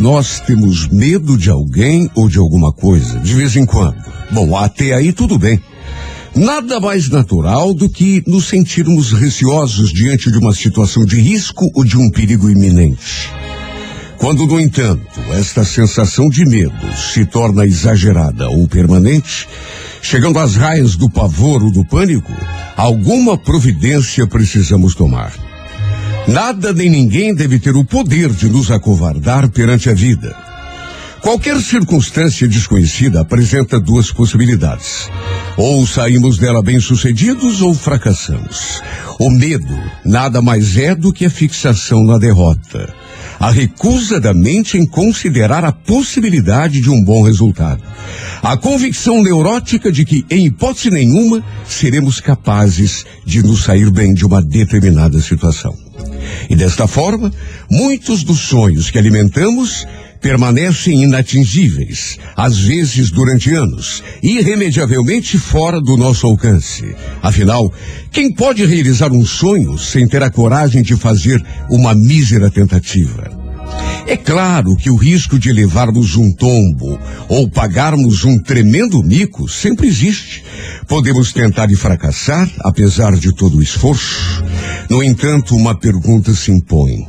Nós temos medo de alguém ou de alguma coisa, de vez em quando. Bom, até aí tudo bem. Nada mais natural do que nos sentirmos receosos diante de uma situação de risco ou de um perigo iminente. Quando, no entanto, esta sensação de medo se torna exagerada ou permanente, chegando às raias do pavor ou do pânico, alguma providência precisamos tomar. Nada nem ninguém deve ter o poder de nos acovardar perante a vida. Qualquer circunstância desconhecida apresenta duas possibilidades. Ou saímos dela bem-sucedidos ou fracassamos. O medo nada mais é do que a fixação na derrota. A recusa da mente em considerar a possibilidade de um bom resultado. A convicção neurótica de que, em hipótese nenhuma, seremos capazes de nos sair bem de uma determinada situação. E desta forma, muitos dos sonhos que alimentamos permanecem inatingíveis, às vezes durante anos, irremediavelmente fora do nosso alcance. Afinal, quem pode realizar um sonho sem ter a coragem de fazer uma mísera tentativa? É claro que o risco de levarmos um tombo ou pagarmos um tremendo mico sempre existe. Podemos tentar e fracassar, apesar de todo o esforço. No entanto, uma pergunta se impõe.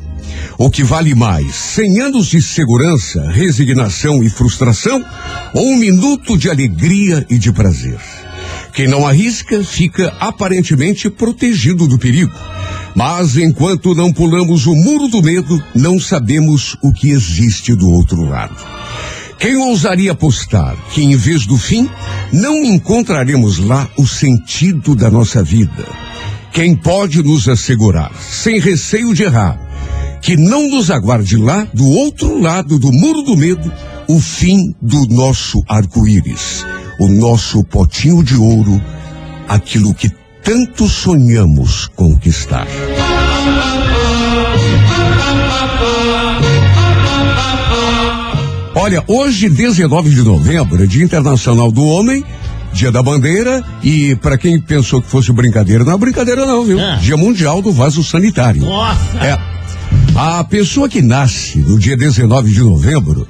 O que vale mais, cem anos de segurança, resignação e frustração, ou um minuto de alegria e de prazer? Quem não arrisca fica aparentemente protegido do perigo. Mas enquanto não pulamos o muro do medo, não sabemos o que existe do outro lado. Quem ousaria apostar que, em vez do fim, não encontraremos lá o sentido da nossa vida? Quem pode nos assegurar, sem receio de errar, que não nos aguarde lá, do outro lado do muro do medo, o fim do nosso arco-íris, o nosso potinho de ouro, aquilo que tanto sonhamos conquistar. Olha, hoje, 19 de novembro, é Dia Internacional do Homem, Dia da Bandeira, e para quem pensou que fosse brincadeira, não é brincadeira não, viu? É. Dia Mundial do Vaso Sanitário. Nossa! É. A pessoa que nasce no dia 19 de novembro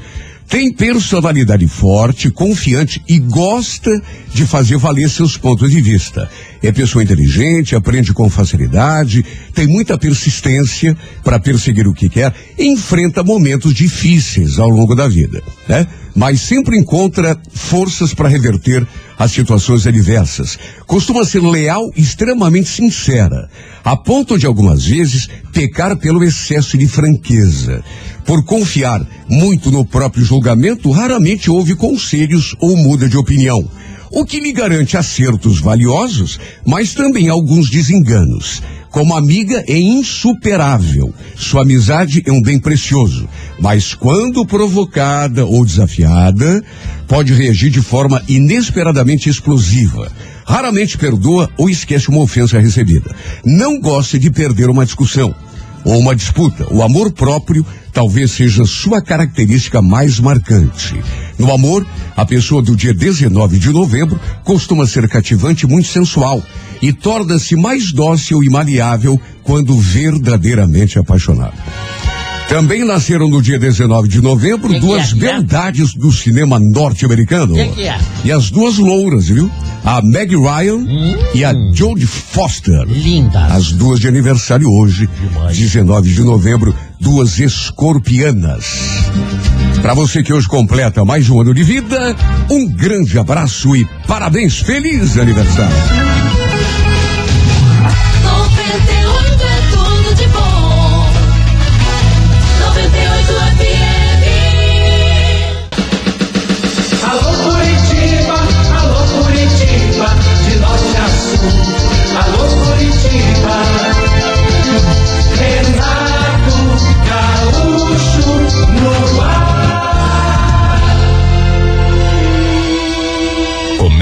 tem personalidade forte, confiante e gosta de fazer valer seus pontos de vista. É pessoa inteligente, aprende com facilidade, tem muita persistência para perseguir o que quer, enfrenta momentos difíceis ao longo da vida, né? Mas sempre encontra forças para reverter as situações adversas. Costuma ser leal e extremamente sincera, a ponto de algumas vezes pecar pelo excesso de franqueza. Por confiar muito no próprio julgamento, raramente ouve conselhos ou muda de opinião. O que lhe garante acertos valiosos, mas também alguns desenganos. Como amiga é insuperável. Sua amizade é um bem precioso. Mas quando provocada ou desafiada, pode reagir de forma inesperadamente explosiva. Raramente perdoa ou esquece uma ofensa recebida. Não gosta de perder uma discussão ou uma disputa. O amor próprio talvez seja sua característica mais marcante. No amor, a pessoa do dia 19 de novembro costuma ser cativante e muito sensual e torna-se mais dócil e maleável quando verdadeiramente apaixonada. Também nasceram no dia 19 de novembro Que duas é, que é? beldades do cinema norte-americano. Que é? E as duas louras, viu? A Meg Ryan e a Jodie Foster. Lindas. As duas de aniversário hoje, Demais. 19 de novembro, duas escorpianas. Para você que hoje completa mais um ano de vida, um grande abraço e parabéns, feliz aniversário.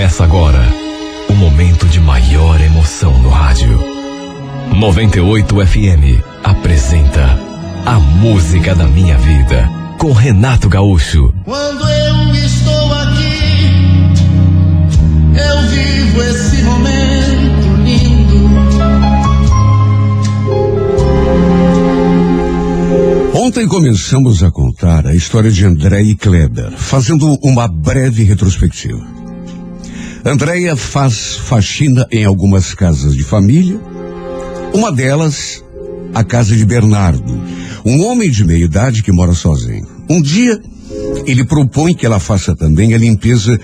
Começa agora o momento de maior emoção no rádio. 98 FM apresenta A Música da Minha Vida com Renato Gaúcho. Quando eu estou aqui, eu vivo esse momento lindo. Ontem Ontem começamos a contar a história de André e Kleber, fazendo uma breve retrospectiva. Andréia faz faxina em algumas casas de família. Uma delas, a casa de Bernardo, um homem de meia idade que mora sozinho. Um dia, ele propõe que ela faça também a limpeza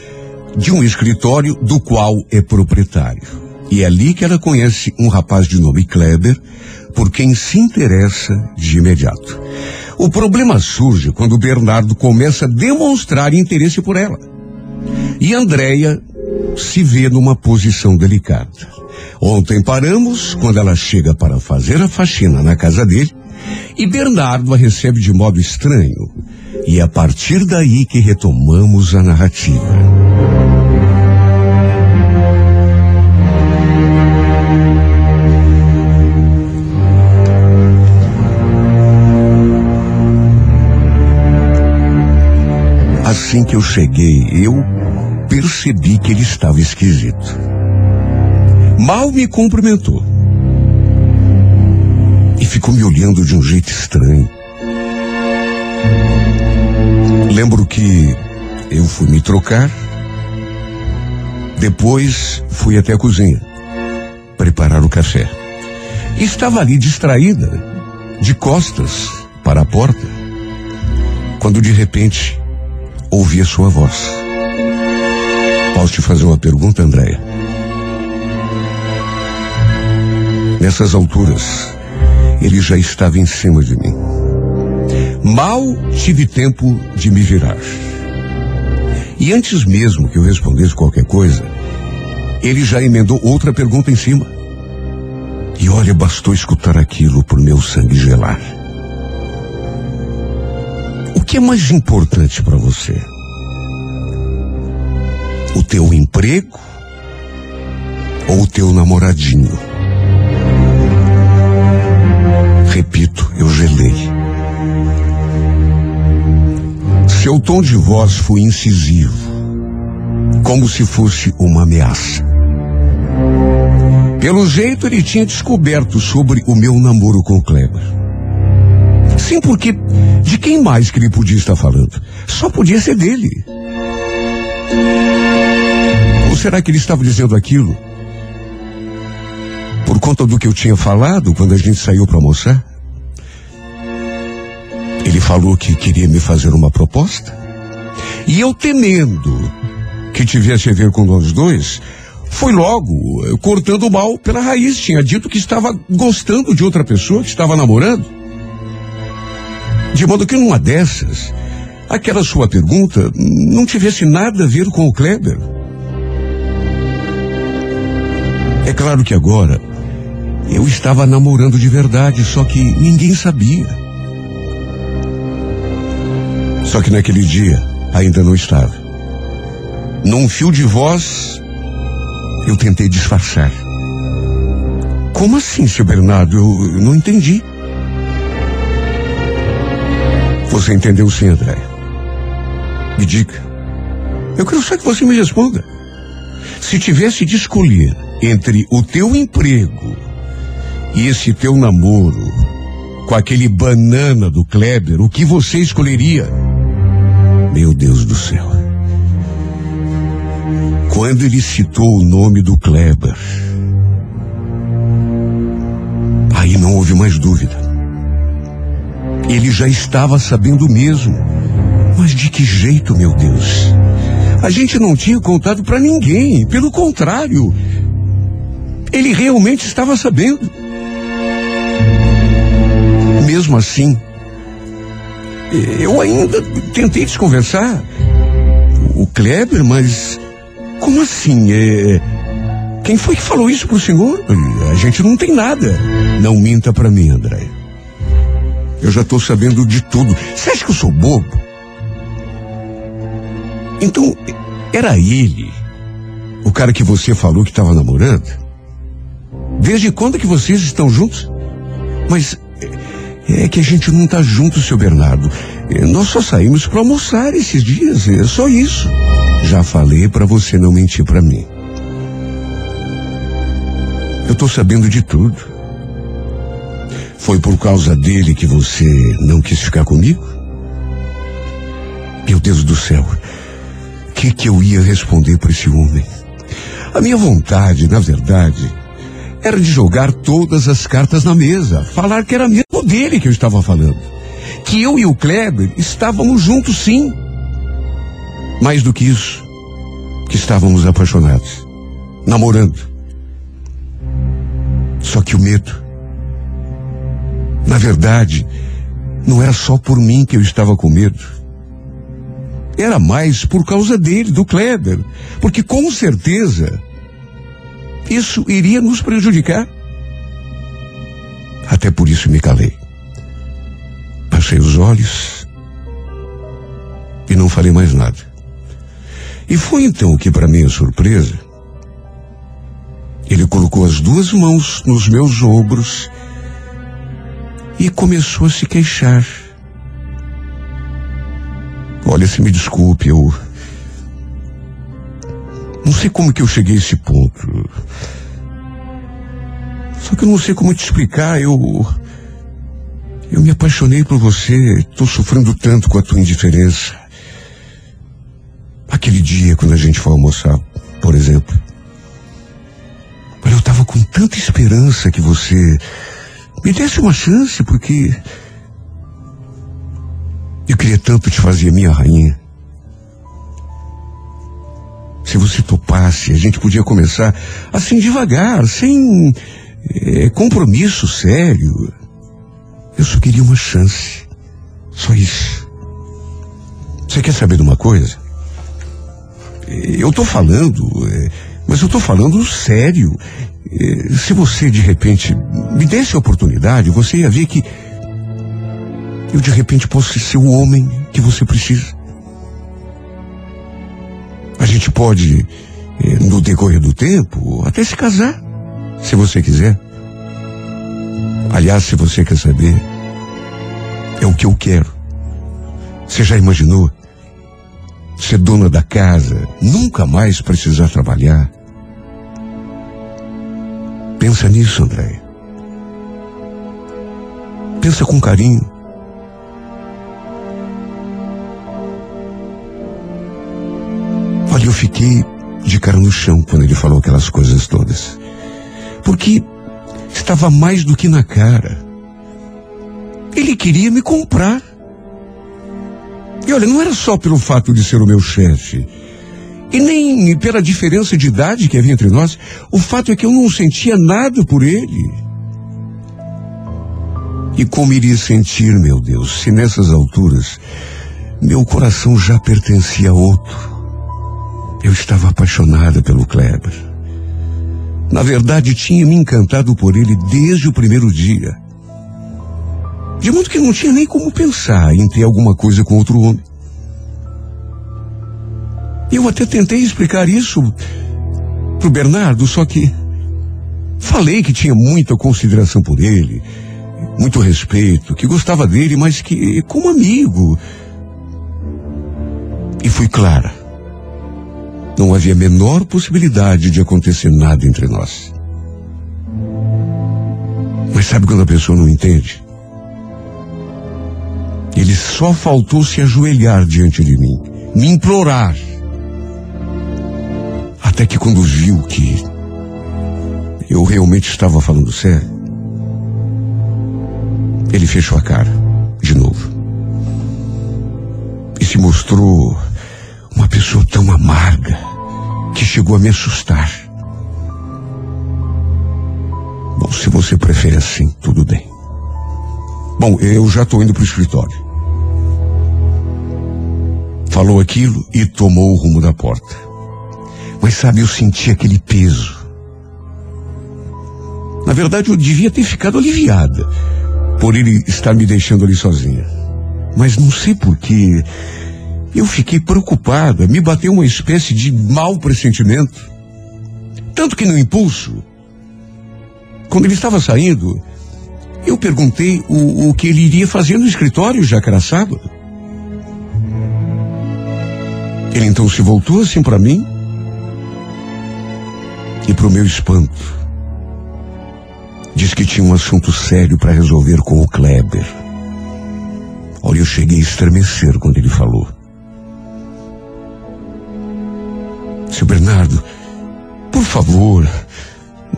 de um escritório do qual é proprietário. E é ali que ela conhece um rapaz de nome Kleber, por quem se interessa de imediato. O problema surge quando Bernardo começa a demonstrar interesse por ela. E Andréia se vê numa posição delicada. Ontem paramos quando ela chega para fazer a faxina na casa dele e Bernardo a recebe de modo estranho. E é a partir daí que retomamos a narrativa. Assim que eu cheguei, eu percebi que ele estava esquisito. Mal me cumprimentou. E ficou me olhando de um jeito estranho. Lembro que eu fui me trocar. Depois fui até a cozinha preparar o café. Estava ali distraída, de costas para a porta, quando de repente ouvi a sua voz. Posso te fazer uma pergunta, Andréia? Nessas alturas, ele já estava em cima de mim. Mal tive tempo de me virar. E antes mesmo que eu respondesse qualquer coisa, ele já emendou outra pergunta em cima. E olha, bastou escutar aquilo por meu sangue gelar. O que é mais importante para você? O teu emprego ou o teu namoradinho? Repito, eu gelei. Seu tom de voz foi incisivo, como se fosse uma ameaça. Pelo jeito, ele tinha descoberto sobre o meu namoro com Kleber. Sim, porque de quem mais que ele podia estar falando? Só podia ser dele. Ou será que ele estava dizendo aquilo por conta do que eu tinha falado quando a gente saiu para almoçar? Ele falou que queria me fazer uma proposta. E eu temendo que tivesse a ver com nós dois, foi logo eh, cortando o mal pela raiz. Tinha dito que estava gostando de outra pessoa, que estava namorando. De modo que numa dessas, aquela sua pergunta não tivesse nada a ver com o Kleber. É claro que agora eu estava namorando de verdade, só que ninguém sabia. Só que naquele dia ainda não estava. Num fio de voz, eu tentei disfarçar. Como assim, seu Bernardo? Eu, não entendi. Você entendeu sim, André. Me diga. Eu quero só que você me responda. Se tivesse de escolher entre o teu emprego e esse teu namoro com aquele banana do Kleber, o que você escolheria? Meu Deus do céu. Quando ele citou o nome do Kleber, aí não houve mais dúvida. Ele já estava sabendo mesmo. Mas de que jeito, meu Deus? A gente não tinha contado para ninguém. Pelo contrário, ele realmente estava sabendo. Mesmo assim, eu ainda tentei desconversar o Kleber, mas como assim? É, quem foi que falou isso pro senhor? A gente não tem nada. Não minta para mim, André. Eu já tô sabendo de tudo. Você acha que eu sou bobo? Então, era ele, o cara que você falou que estava namorando? Desde quando que vocês estão juntos? Mas é, é que a gente não tá junto, seu Bernardo. É, Nós só saímos para almoçar esses dias, é só isso. Já falei para você não mentir para mim. Eu tô sabendo de tudo. Foi por causa dele que você não quis ficar comigo? Meu Deus do céu, o que, que eu ia responder para esse homem? A minha vontade, na verdade, era de jogar todas as cartas na mesa, falar que era mesmo dele que eu estava falando. Que eu e o Kleber estávamos juntos sim. Mais do que isso, que estávamos apaixonados, namorando. Só que o medo, na verdade, não era só por mim que eu estava com medo. Era mais por causa dele, do Kleber. Porque com certeza isso iria nos prejudicar. Até por isso me calei. Baixei os olhos e não falei mais nada. E foi então que, para minha surpresa, ele colocou as duas mãos nos meus ombros e começou a se queixar. Olha, se me desculpe, eu. Não sei como que eu cheguei a esse ponto. Só que eu não sei como te explicar. Eu. Eu me apaixonei por você. Estou sofrendo tanto com a tua indiferença. Aquele dia quando a gente foi almoçar, por exemplo. Olha, eu estava com tanta esperança que você me desse uma chance, porque eu queria tanto te fazer minha rainha. Se você topasse, a gente podia começar assim devagar, sem eh, compromisso sério. Eu só queria uma chance. Só isso. Você quer saber de uma coisa? Eh, Eu tô falando, eh, mas eu tô falando sério. Eh, Se você de repente me desse a oportunidade, você ia ver que eu de repente posso ser o homem que você precisa. A gente pode, eh, no decorrer do tempo, até se casar, se você quiser. Aliás, se você quer saber, é o que eu quero. Você já imaginou? Ser dona da casa, nunca mais precisar trabalhar. Pensa nisso, André. Pensa com carinho. Olha, eu fiquei de cara no chão quando ele falou aquelas coisas todas. Porque estava mais do que na cara. Ele queria me comprar. E olha, não era só pelo fato de ser o meu chefe. E nem pela diferença de idade que havia entre nós. O fato é que eu não sentia nada por ele. E como iria sentir, meu Deus, se nessas alturas meu coração já pertencia a outro? Eu estava apaixonada pelo Kleber. Na verdade, tinha me encantado por ele desde o primeiro dia. De modo que não tinha nem como pensar em ter alguma coisa com outro homem. Eu até tentei explicar isso pro Bernardo, só que falei que tinha muita consideração por ele, muito respeito, que gostava dele, mas que como amigo. E fui clara. Não havia a menor possibilidade de acontecer nada entre nós. Mas sabe quando a pessoa não entende? Ele só faltou se ajoelhar diante de mim, me implorar. Até que quando viu que eu realmente estava falando sério, ele fechou a cara, de novo. E se mostrou uma pessoa tão amarga que chegou a me assustar. Bom, se você prefere assim, tudo bem. Bom, eu já estou indo para o escritório. Falou aquilo e tomou o rumo da porta. Mas sabe, eu senti aquele peso. Na verdade, eu devia ter ficado aliviada por ele estar me deixando ali sozinha. Mas não sei porquê. Eu fiquei preocupada, me bateu uma espécie de mau pressentimento. Tanto que no impulso, quando ele estava saindo, eu perguntei o, o que ele iria fazer no escritório, já que era sábado. Ele então se voltou assim para mim e para o meu espanto, Diz que tinha um assunto sério para resolver com o Kleber. Olha, eu cheguei a estremecer quando ele falou. Seu Bernardo, por favor,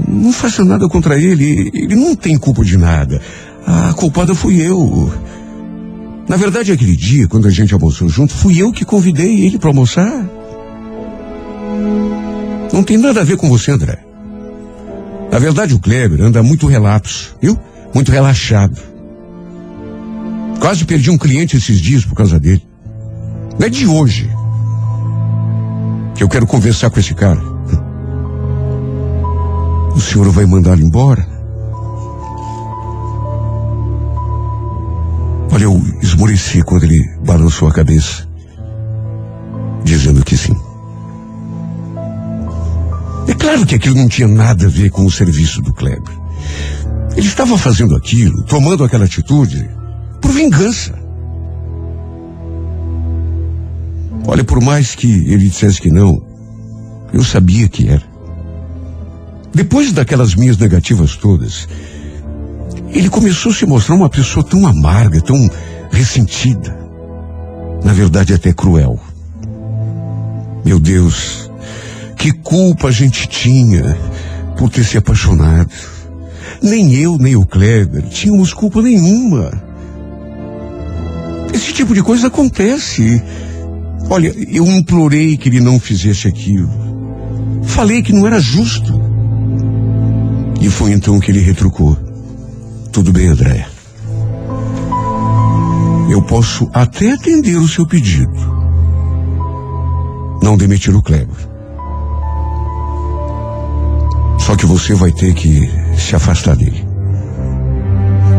não faça nada contra ele. Ele não tem culpa de nada. A culpada fui eu. Na verdade, aquele dia, quando a gente almoçou junto, fui eu que convidei ele para almoçar. Não tem nada a ver com você, André. Na verdade, o Kleber anda muito relapso, viu? Muito relaxado. Quase perdi um cliente esses dias por causa dele. Não é de hoje que eu quero conversar com esse cara. O senhor vai mandá-lo embora? Olha, eu esmoreci quando ele balançou a cabeça, dizendo que sim. É claro que aquilo não tinha nada a ver com o serviço do Kleber. Ele estava fazendo aquilo, tomando aquela atitude, por vingança. Olha, por mais que ele dissesse que não, eu sabia que era. Depois daquelas minhas negativas todas, ele começou a se mostrar uma pessoa tão amarga, tão ressentida. Na verdade, até cruel. Meu Deus, que culpa a gente tinha por ter se apaixonado. Nem eu, nem o Kleber tínhamos culpa nenhuma. Esse tipo de coisa acontece. Olha, eu implorei que ele não fizesse aquilo. Falei que não era justo. E foi então que ele retrucou. Tudo bem, Andréia. Eu posso até atender o seu pedido. Não demitir o Kleber. Só que você vai ter que se afastar dele.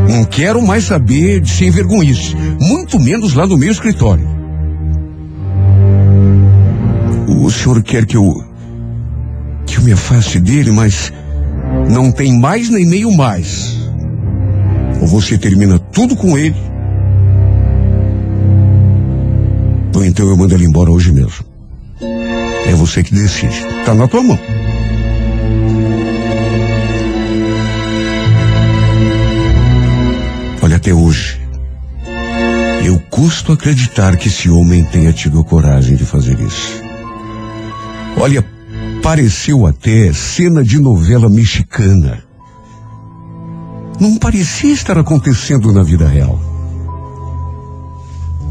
Não quero mais saber de sem vergonhice, muito menos lá no meu escritório. O senhor quer que eu que eu me afaste dele, mas não tem mais nem meio mais. Ou você termina tudo com ele, ou então eu mando ele embora hoje mesmo. É você que decide. Tá na tua mão. Olha, até hoje, eu custo acreditar que esse homem tenha tido a coragem de fazer isso. Olha, pareceu até cena de novela mexicana. Não parecia estar acontecendo na vida real.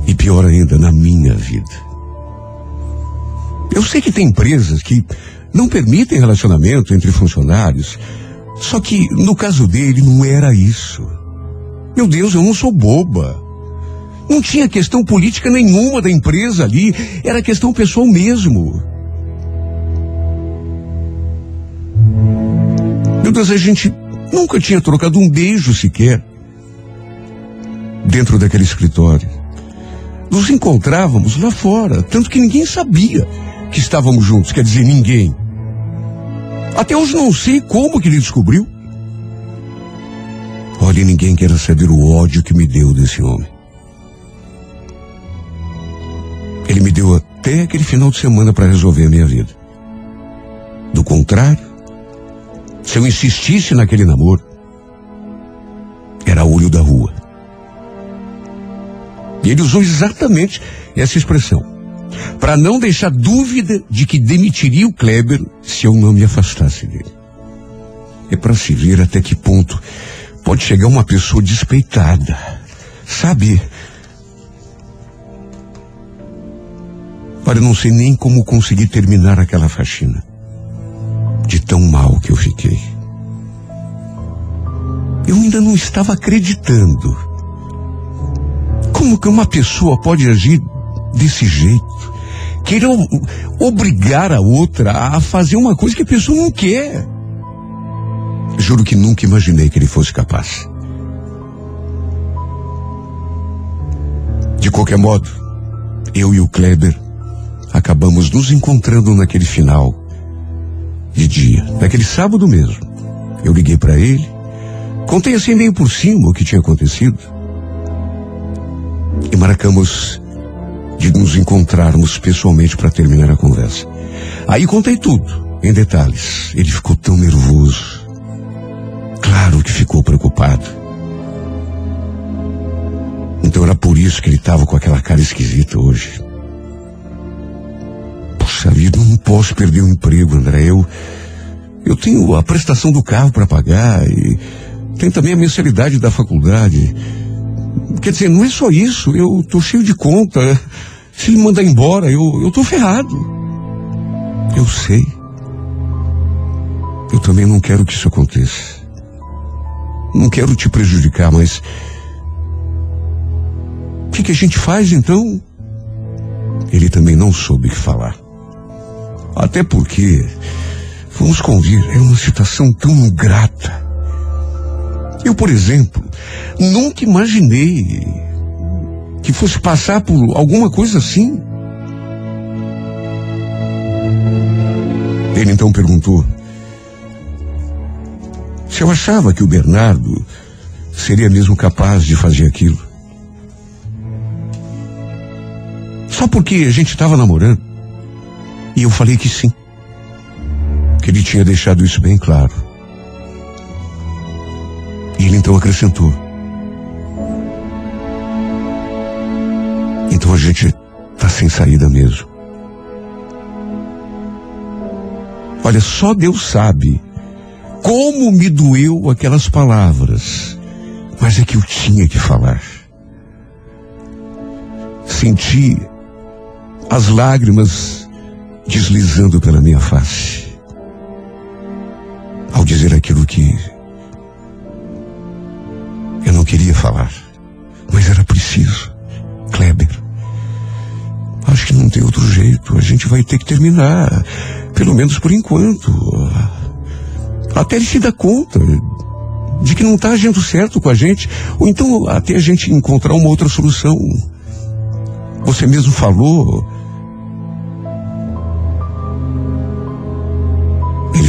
E pior ainda, na minha vida. Eu sei que tem empresas que não permitem relacionamento entre funcionários, só que no caso dele não era isso. Meu Deus, eu não sou boba. Não tinha questão política nenhuma da empresa ali, era questão pessoal mesmo. Deus, a gente nunca tinha trocado um beijo sequer dentro daquele escritório. Nos encontrávamos lá fora, tanto que ninguém sabia que estávamos juntos, quer dizer, ninguém. Até hoje não sei como que ele descobriu. Olha, ninguém quer saber o ódio que me deu desse homem. Ele me deu até aquele final de semana para resolver a minha vida. Do contrário, se eu insistisse naquele namoro, era olho da rua. E ele usou exatamente essa expressão. Para não deixar dúvida de que demitiria o Kleber se eu não me afastasse dele. É para se ver até que ponto pode chegar uma pessoa despeitada. Sabe? Eu não sei nem como consegui terminar aquela faxina. De tão mal que eu fiquei. Eu ainda não estava acreditando. Como que uma pessoa pode agir desse jeito? Querer obrigar a outra a fazer uma coisa que a pessoa não quer. Juro que nunca imaginei que ele fosse capaz. De qualquer modo, eu e o Kleber acabamos nos encontrando naquele final de dia, naquele sábado mesmo. Eu liguei para ele, contei assim meio por cima o que tinha acontecido e marcamos de nos encontrarmos pessoalmente para terminar a conversa. Aí contei tudo, em detalhes. Ele ficou tão nervoso. Claro que ficou preocupado. Então era por isso que ele estava com aquela cara esquisita hoje. Puxa vida, não posso perder o emprego, André. Eu, eu tenho a prestação do carro para pagar e tem também a mensalidade da faculdade. Quer dizer, não é só isso, eu tô cheio de conta. Se ele mandar embora, eu, eu tô ferrado. Eu sei. Eu também não quero que isso aconteça. Não quero te prejudicar, mas. O que, que a gente faz então? Ele também não soube o que falar. Até porque, vamos convir, é uma situação tão ingrata. Eu, por exemplo, nunca imaginei que fosse passar por alguma coisa assim. Ele então perguntou se eu achava que o Bernardo seria mesmo capaz de fazer aquilo. Só porque a gente estava namorando. E eu falei que sim. Que ele tinha deixado isso bem claro. E ele então acrescentou. Então a gente tá sem saída mesmo. Olha, só Deus sabe como me doeu aquelas palavras. Mas é que eu tinha que falar. Senti as lágrimas deslizando pela minha face. Ao dizer aquilo que eu não queria falar, mas era preciso. Kleber, acho que não tem outro jeito. A gente vai ter que terminar, pelo menos por enquanto. Até ele se dar conta de que não está agindo certo com a gente, ou então até a gente encontrar uma outra solução. Você mesmo falou.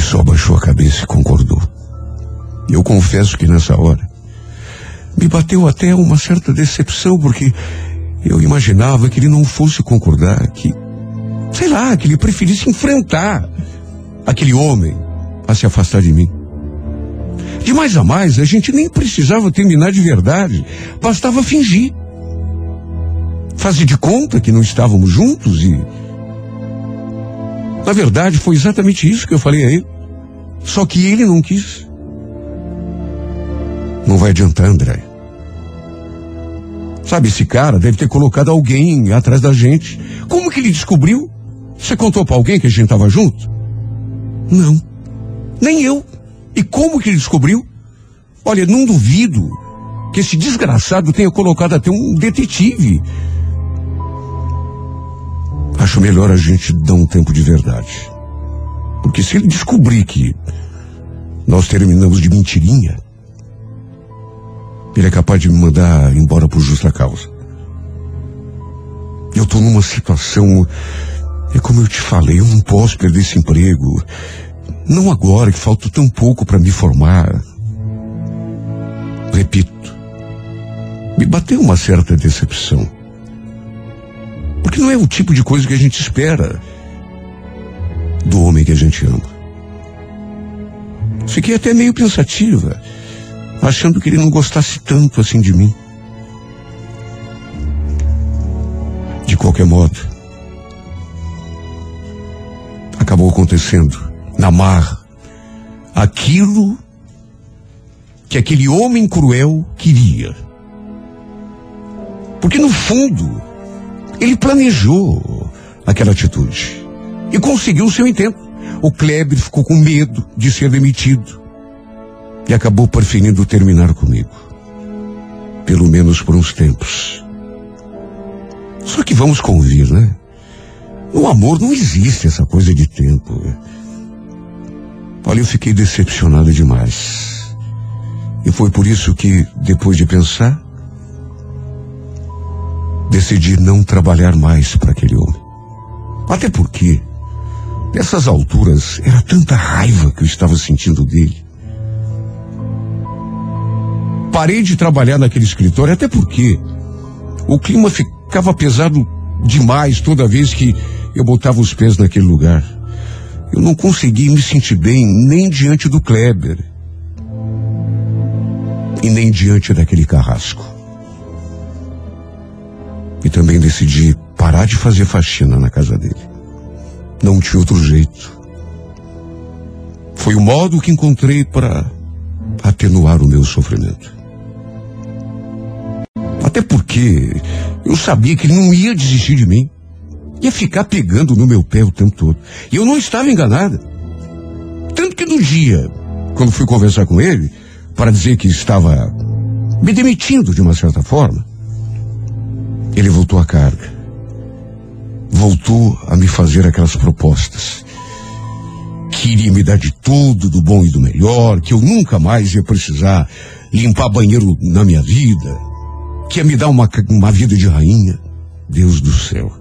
Só baixou a cabeça e concordou. Eu confesso que nessa hora me bateu até uma certa decepção, porque eu imaginava que ele não fosse concordar, que, sei lá, que ele preferisse enfrentar aquele homem a se afastar de mim. De mais a mais, a gente nem precisava terminar de verdade, bastava fingir. Fazer de conta que não estávamos juntos e. Na verdade, foi exatamente isso que eu falei a ele. Só que ele não quis. Não vai adiantar, André. Sabe, esse cara deve ter colocado alguém atrás da gente. Como que ele descobriu? Você contou para alguém que a gente estava junto? Não. Nem eu. E como que ele descobriu? Olha, não duvido que esse desgraçado tenha colocado até um detetive. Acho melhor a gente dar um tempo de verdade. Porque se ele descobrir que nós terminamos de mentirinha, ele é capaz de me mandar embora por justa causa. Eu estou numa situação. É como eu te falei, eu não posso perder esse emprego. Não agora, que falta tão pouco para me formar. Repito, me bateu uma certa decepção. Porque não é o tipo de coisa que a gente espera do homem que a gente ama. Fiquei até meio pensativa, achando que ele não gostasse tanto assim de mim. De qualquer modo, acabou acontecendo na marra aquilo que aquele homem cruel queria. Porque no fundo, ele planejou aquela atitude e conseguiu o seu intento. O Kleber ficou com medo de ser demitido e acabou preferindo terminar comigo. Pelo menos por uns tempos. Só que vamos convir, né? No amor não existe essa coisa de tempo. Olha, eu fiquei decepcionado demais. E foi por isso que, depois de pensar, decidi não trabalhar mais para aquele homem. Até porque, nessas alturas, era tanta raiva que eu estava sentindo dele. Parei de trabalhar naquele escritório, até porque o clima ficava pesado demais toda vez que eu botava os pés naquele lugar. Eu não consegui me sentir bem nem diante do Kleber. e nem diante daquele carrasco. E também decidi parar de fazer faxina na casa dele. Não tinha outro jeito. Foi o modo que encontrei para atenuar o meu sofrimento. Até porque eu sabia que ele não ia desistir de mim. Ia ficar pegando no meu pé o tempo todo. E eu não estava enganada. Tanto que no dia, quando fui conversar com ele, para dizer que estava me demitindo de uma certa forma, ele voltou à carga. Voltou a me fazer aquelas propostas. Que iria me dar de tudo, do bom e do melhor, que eu nunca mais ia precisar limpar banheiro na minha vida, que ia me dar uma, uma vida de rainha. Deus do céu.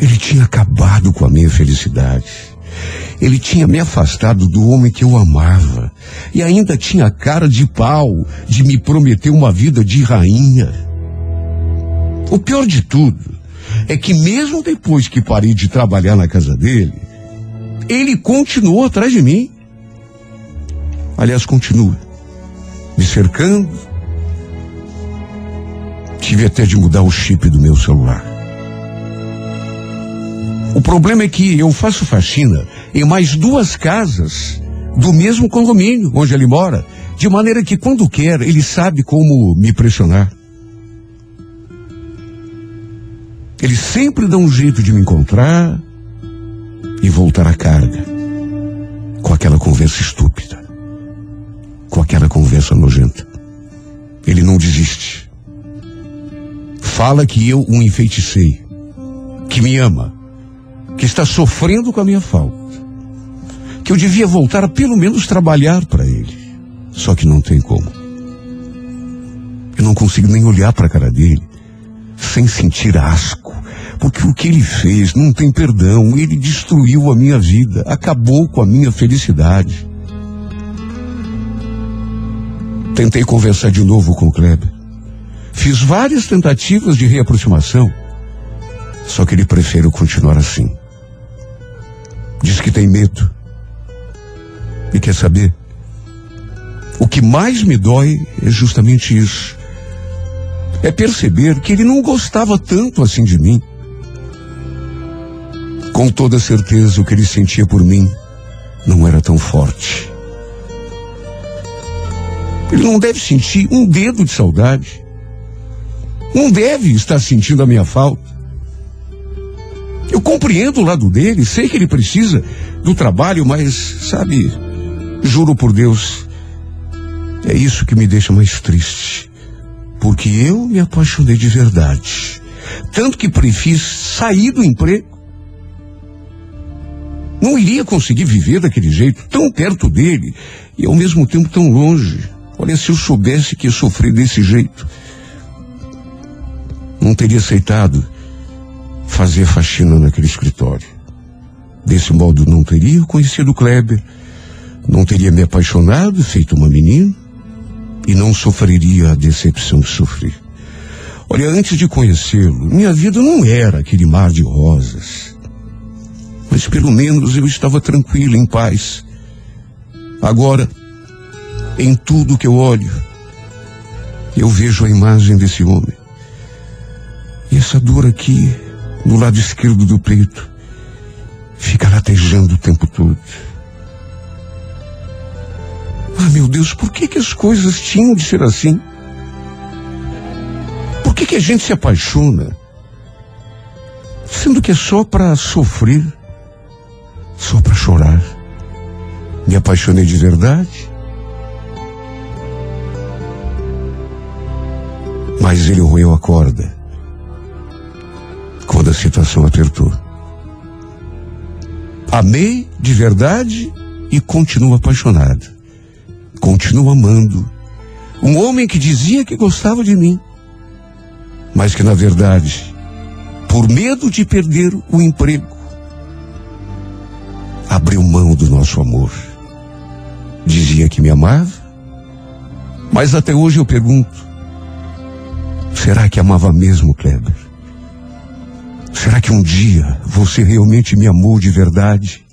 Ele tinha acabado com a minha felicidade. Ele tinha me afastado do homem que eu amava. E ainda tinha cara de pau de me prometer uma vida de rainha. O pior de tudo é que mesmo depois que parei de trabalhar na casa dele, ele continuou atrás de mim. Aliás, continua. Me cercando. Tive até de mudar o chip do meu celular. O problema é que eu faço faxina em mais duas casas do mesmo condomínio onde ele mora, de maneira que quando quer ele sabe como me pressionar. Ele sempre dá um jeito de me encontrar e voltar à carga com aquela conversa estúpida, com aquela conversa nojenta. Ele não desiste. Fala que eu o enfeiticei, que me ama, que está sofrendo com a minha falta, que eu devia voltar a pelo menos trabalhar para ele. Só que não tem como. Eu não consigo nem olhar para a cara dele sem sentir asco, porque o que ele fez não tem perdão. Ele destruiu a minha vida, acabou com a minha felicidade. Tentei conversar de novo com o Kleber. Fiz várias tentativas de reaproximação. Só que ele prefere continuar assim. Diz que tem medo. E quer saber? O que mais me dói é justamente isso. É perceber que ele não gostava tanto assim de mim. Com toda certeza, o que ele sentia por mim não era tão forte. Ele não deve sentir um dedo de saudade. Não deve estar sentindo a minha falta. Eu compreendo o lado dele, sei que ele precisa do trabalho, mas, sabe, juro por Deus, é isso que me deixa mais triste. Porque eu me apaixonei de verdade. Tanto que prefiro sair do emprego. Não iria conseguir viver daquele jeito, tão perto dele e ao mesmo tempo tão longe. Olha, se eu soubesse que ia sofrer desse jeito, não teria aceitado fazer faxina naquele escritório. Desse modo, não teria conhecido o Kleber, não teria me apaixonado, feito uma menina, e não sofreria a decepção que sofri. Olha, antes de conhecê-lo, minha vida não era aquele mar de rosas. Mas pelo menos eu estava tranquilo, em paz. Agora, em tudo que eu olho, eu vejo a imagem desse homem. E essa dor aqui, no lado esquerdo do peito, fica latejando o tempo todo. Ah, meu Deus, por que, que as coisas tinham de ser assim? Por que, que a gente se apaixona? Sendo que é só para sofrer, só para chorar. Me apaixonei de verdade. Mas ele roeu a corda quando a situação apertou. Amei de verdade e continuo apaixonado. Continuo amando. Um homem que dizia que gostava de mim, mas que na verdade, por medo de perder o emprego, abriu mão do nosso amor. Dizia que me amava, mas até hoje eu pergunto: será que amava mesmo Kleber? Será que um dia você realmente me amou de verdade?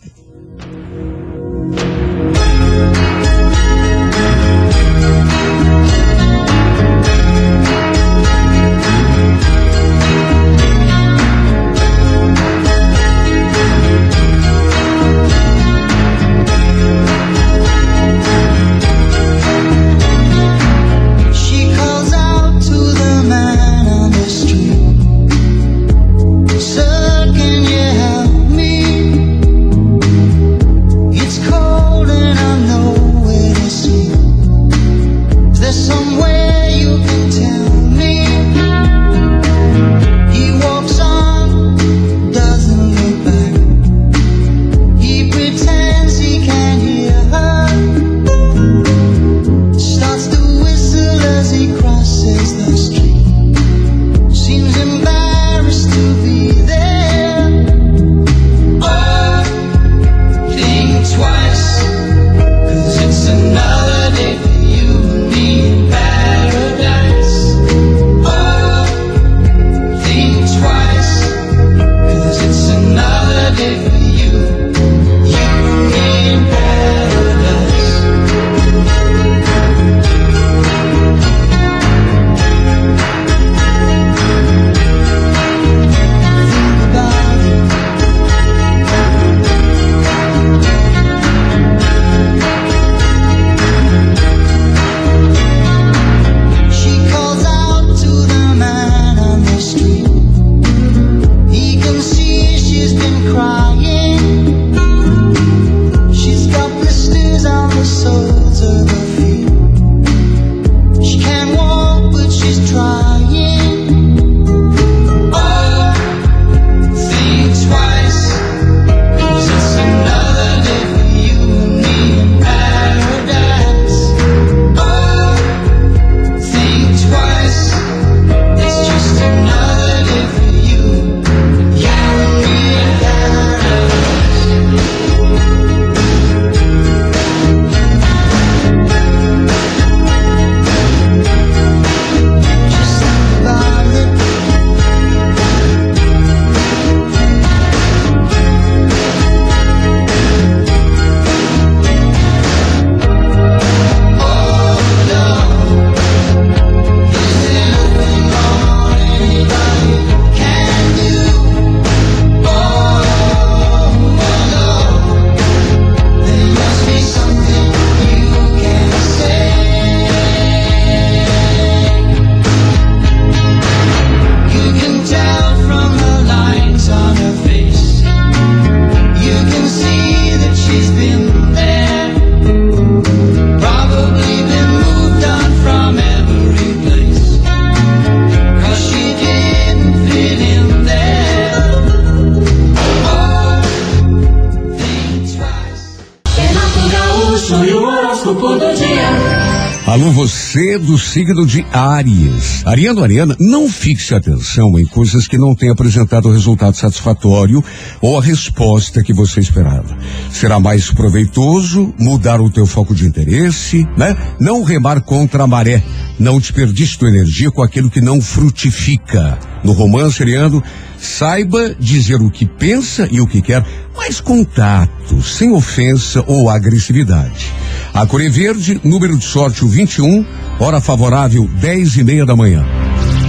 Signo de Áries. Ariano, Ariana, não fixe atenção em coisas que não têm apresentado resultado satisfatório ou a resposta que você esperava. Será mais proveitoso mudar o teu foco de interesse, né? Não remar contra a maré. Não desperdice tua energia com aquilo que não frutifica. No romance, Ariano, saiba dizer o que pensa e o que quer, mas com tato, sem ofensa ou agressividade. A Cor é Verde, número de sorte o 21, hora favorável 10 e meia da manhã.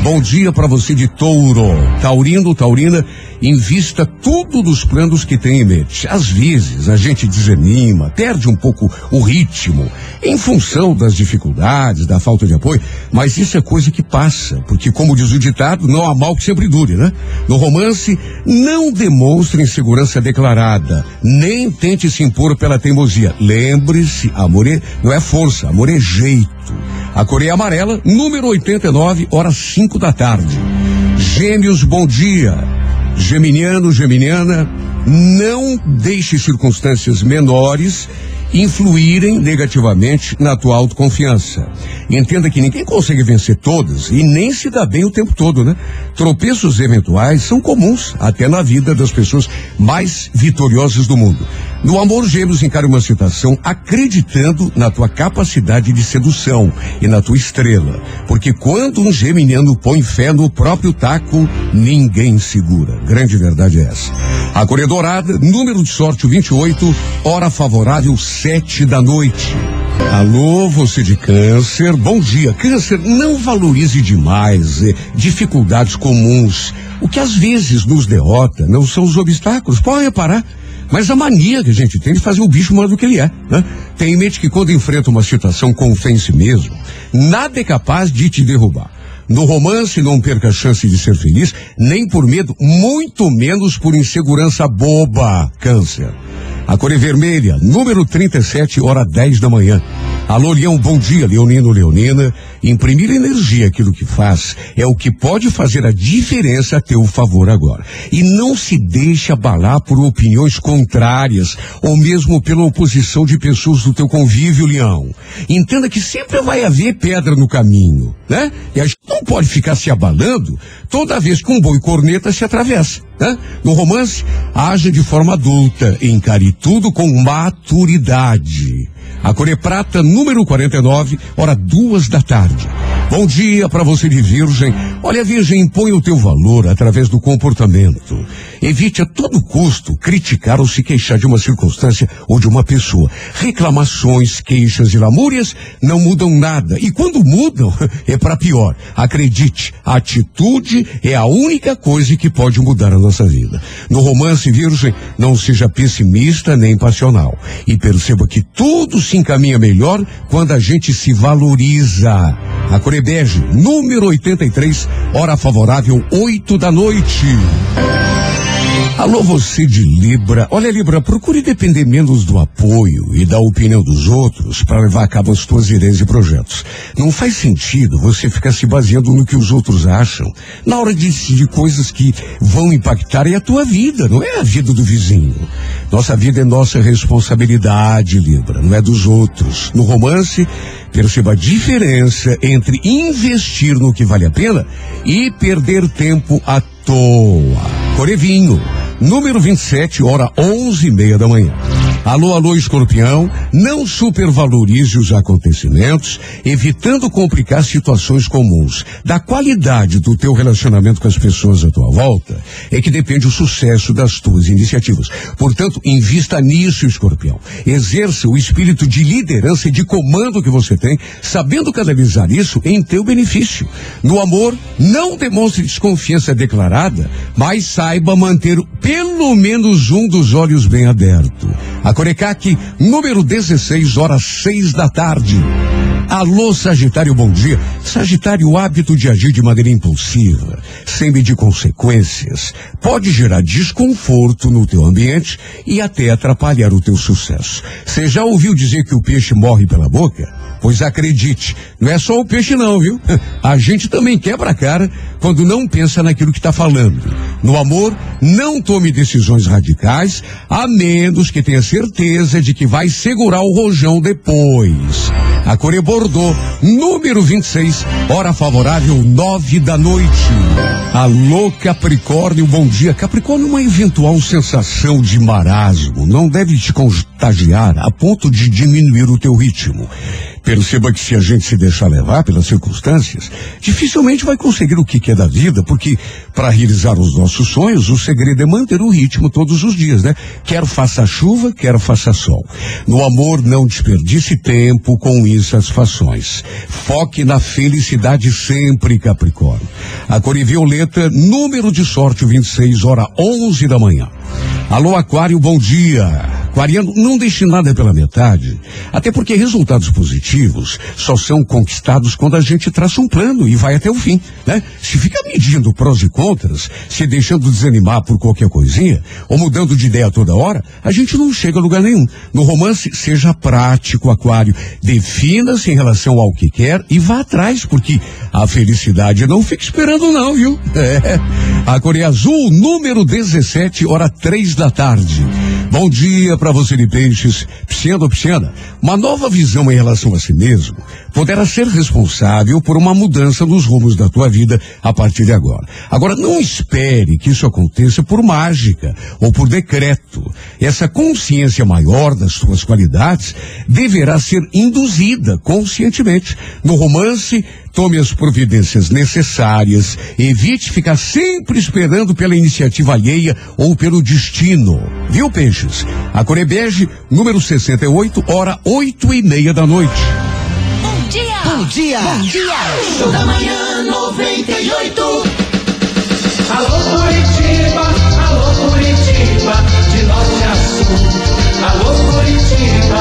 Bom dia para você de touro. Taurino, Taurina, invista tudo nos planos que tem em mente. Às vezes a gente desanima, perde um pouco o ritmo, em função das dificuldades, da falta de apoio, mas isso é coisa que passa, porque como diz o ditado, não há mal que sempre dure, né? No romance, não demonstre insegurança declarada, nem tente se impor pela teimosia. Lembre-se, amor é, não é força, amor é jeito. A Coreia Amarela, número 89, horas 5 da tarde. Gêmeos, bom dia. Geminiano, Geminiana, não deixe circunstâncias menores influírem negativamente na tua autoconfiança. Entenda que ninguém consegue vencer todas e nem se dá bem o tempo todo, né? Tropeços eventuais são comuns até na vida das pessoas mais vitoriosas do mundo. No amor, gêmeos encara uma situação acreditando na tua capacidade de sedução e na tua estrela. Porque quando um geminiano põe fé no próprio taco, ninguém segura. Grande verdade é essa. A Coreia Dourada, número de sorte o 28, hora favorável sete da noite. Alô, você de câncer, bom dia. Câncer, não valorize demais eh, dificuldades comuns. O que às vezes nos derrota não são os obstáculos, pode reparar. Mas a mania que a gente tem de fazer o bicho maior do que ele é. Né? Tem em mente que quando enfrenta uma situação com fé em si mesmo, nada é capaz de te derrubar. No romance, não perca a chance de ser feliz, nem por medo, muito menos por insegurança boba. Câncer. A cor é vermelha, número 37, hora 10 da manhã. Alô, Leão, bom dia, Leonino, Leonina. Imprimir energia aquilo que faz é o que pode fazer a diferença a teu favor agora. E não se deixe abalar por opiniões contrárias ou mesmo pela oposição de pessoas do teu convívio, Leão. Entenda que sempre vai haver pedra no caminho, né? E a gente não pode ficar se abalando toda vez que um boi corneta se atravessa. Né? No romance, haja de forma adulta, encare tudo com maturidade. A Core Prata, número 49, hora duas da tarde. Bom dia para você de Virgem. Olha, Virgem, impõe o teu valor através do comportamento. Evite a todo custo criticar ou se queixar de uma circunstância ou de uma pessoa. Reclamações, queixas e lamúrias não mudam nada. E quando mudam, é para pior. Acredite, a atitude é a única coisa que pode mudar a nossa vida. No romance Virgem, não seja pessimista nem passional. E perceba que tudo se encaminha melhor quando a gente se valoriza. A Corebege, número 83, hora favorável, 8 da noite. Alô, você de Libra. Olha, Libra, procure depender menos do apoio e da opinião dos outros para levar a cabo as suas ideias e projetos. Não faz sentido você ficar se baseando no que os outros acham na hora de decidir coisas que vão impactar é a tua vida, não é a vida do vizinho. Nossa vida é nossa responsabilidade, Libra, não é dos outros. No romance, perceba a diferença entre investir no que vale a pena e perder tempo à toa. Corevinho, número 27, hora onze e meia da manhã. Alô, alô, escorpião, não supervalorize os acontecimentos, evitando complicar situações comuns. Da qualidade do teu relacionamento com as pessoas à tua volta é que depende o sucesso das tuas iniciativas. Portanto, invista nisso, escorpião. Exerça o espírito de liderança e de comando que você tem, sabendo canalizar isso em teu benefício. No amor, não demonstre desconfiança declarada, mas saiba manter pelo menos um dos olhos bem aberto. A Corecac, número 16, horas 6 da tarde. Alô, Sagitário, bom dia. Sagitário, o hábito de agir de maneira impulsiva, sem medir consequências, pode gerar desconforto no teu ambiente e até atrapalhar o teu sucesso. Você já ouviu dizer que o peixe morre pela boca? Pois acredite, não é só o peixe não, viu? A gente também quebra a cara quando não pensa naquilo que está falando. No amor, não tome decisões radicais, a menos que tenha certeza de que vai segurar o rojão depois. A cor é Bordeaux, número 26, hora favorável, nove da noite. Alô, Capricórnio, bom dia. Capricórnio, uma eventual sensação de marasmo não deve te contagiar a ponto de diminuir o teu ritmo. Perceba que se a gente se deixar levar pelas circunstâncias, dificilmente vai conseguir o que quer da vida, porque para realizar os nossos sonhos, o segredo é manter o ritmo todos os dias, né? Quer faça chuva, quer faça sol. No amor, não desperdice tempo com insatisfações. Foque na felicidade sempre, Capricórnio. A cor violeta, número de sorte 26, hora 11 da manhã. Alô, Aquário, bom dia. Aquariano, não deixe nada pela metade. Até porque resultados positivos só são conquistados quando a gente traça um plano e vai até o fim, né? Se fica medindo prós e contras, se deixando desanimar por qualquer coisinha, ou mudando de ideia toda hora, a gente não chega a lugar nenhum. No romance, seja prático, Aquário. Defina-se em relação ao que quer e vá atrás, porque a felicidade não fica esperando não, viu? É. A Coreia Azul, número 17, hora três da tarde. Bom dia para você de peixes, ou pisciana. Uma nova visão em relação a si mesmo poderá ser responsável por uma mudança nos rumos da tua vida a partir de agora. Agora, não espere que isso aconteça por mágica ou por decreto. Essa consciência maior das suas qualidades deverá ser induzida conscientemente. No romance, tome as providências necessárias, evite ficar sempre esperando pela iniciativa alheia ou pelo destino. Viu, Peixes? A Corebege, número 68, hora oito e meia da noite. Bom dia! Bom dia. Bom dia! Show da manhã 98. Alô Curitiba, alô Curitiba, de norte a sul. Alô Curitiba.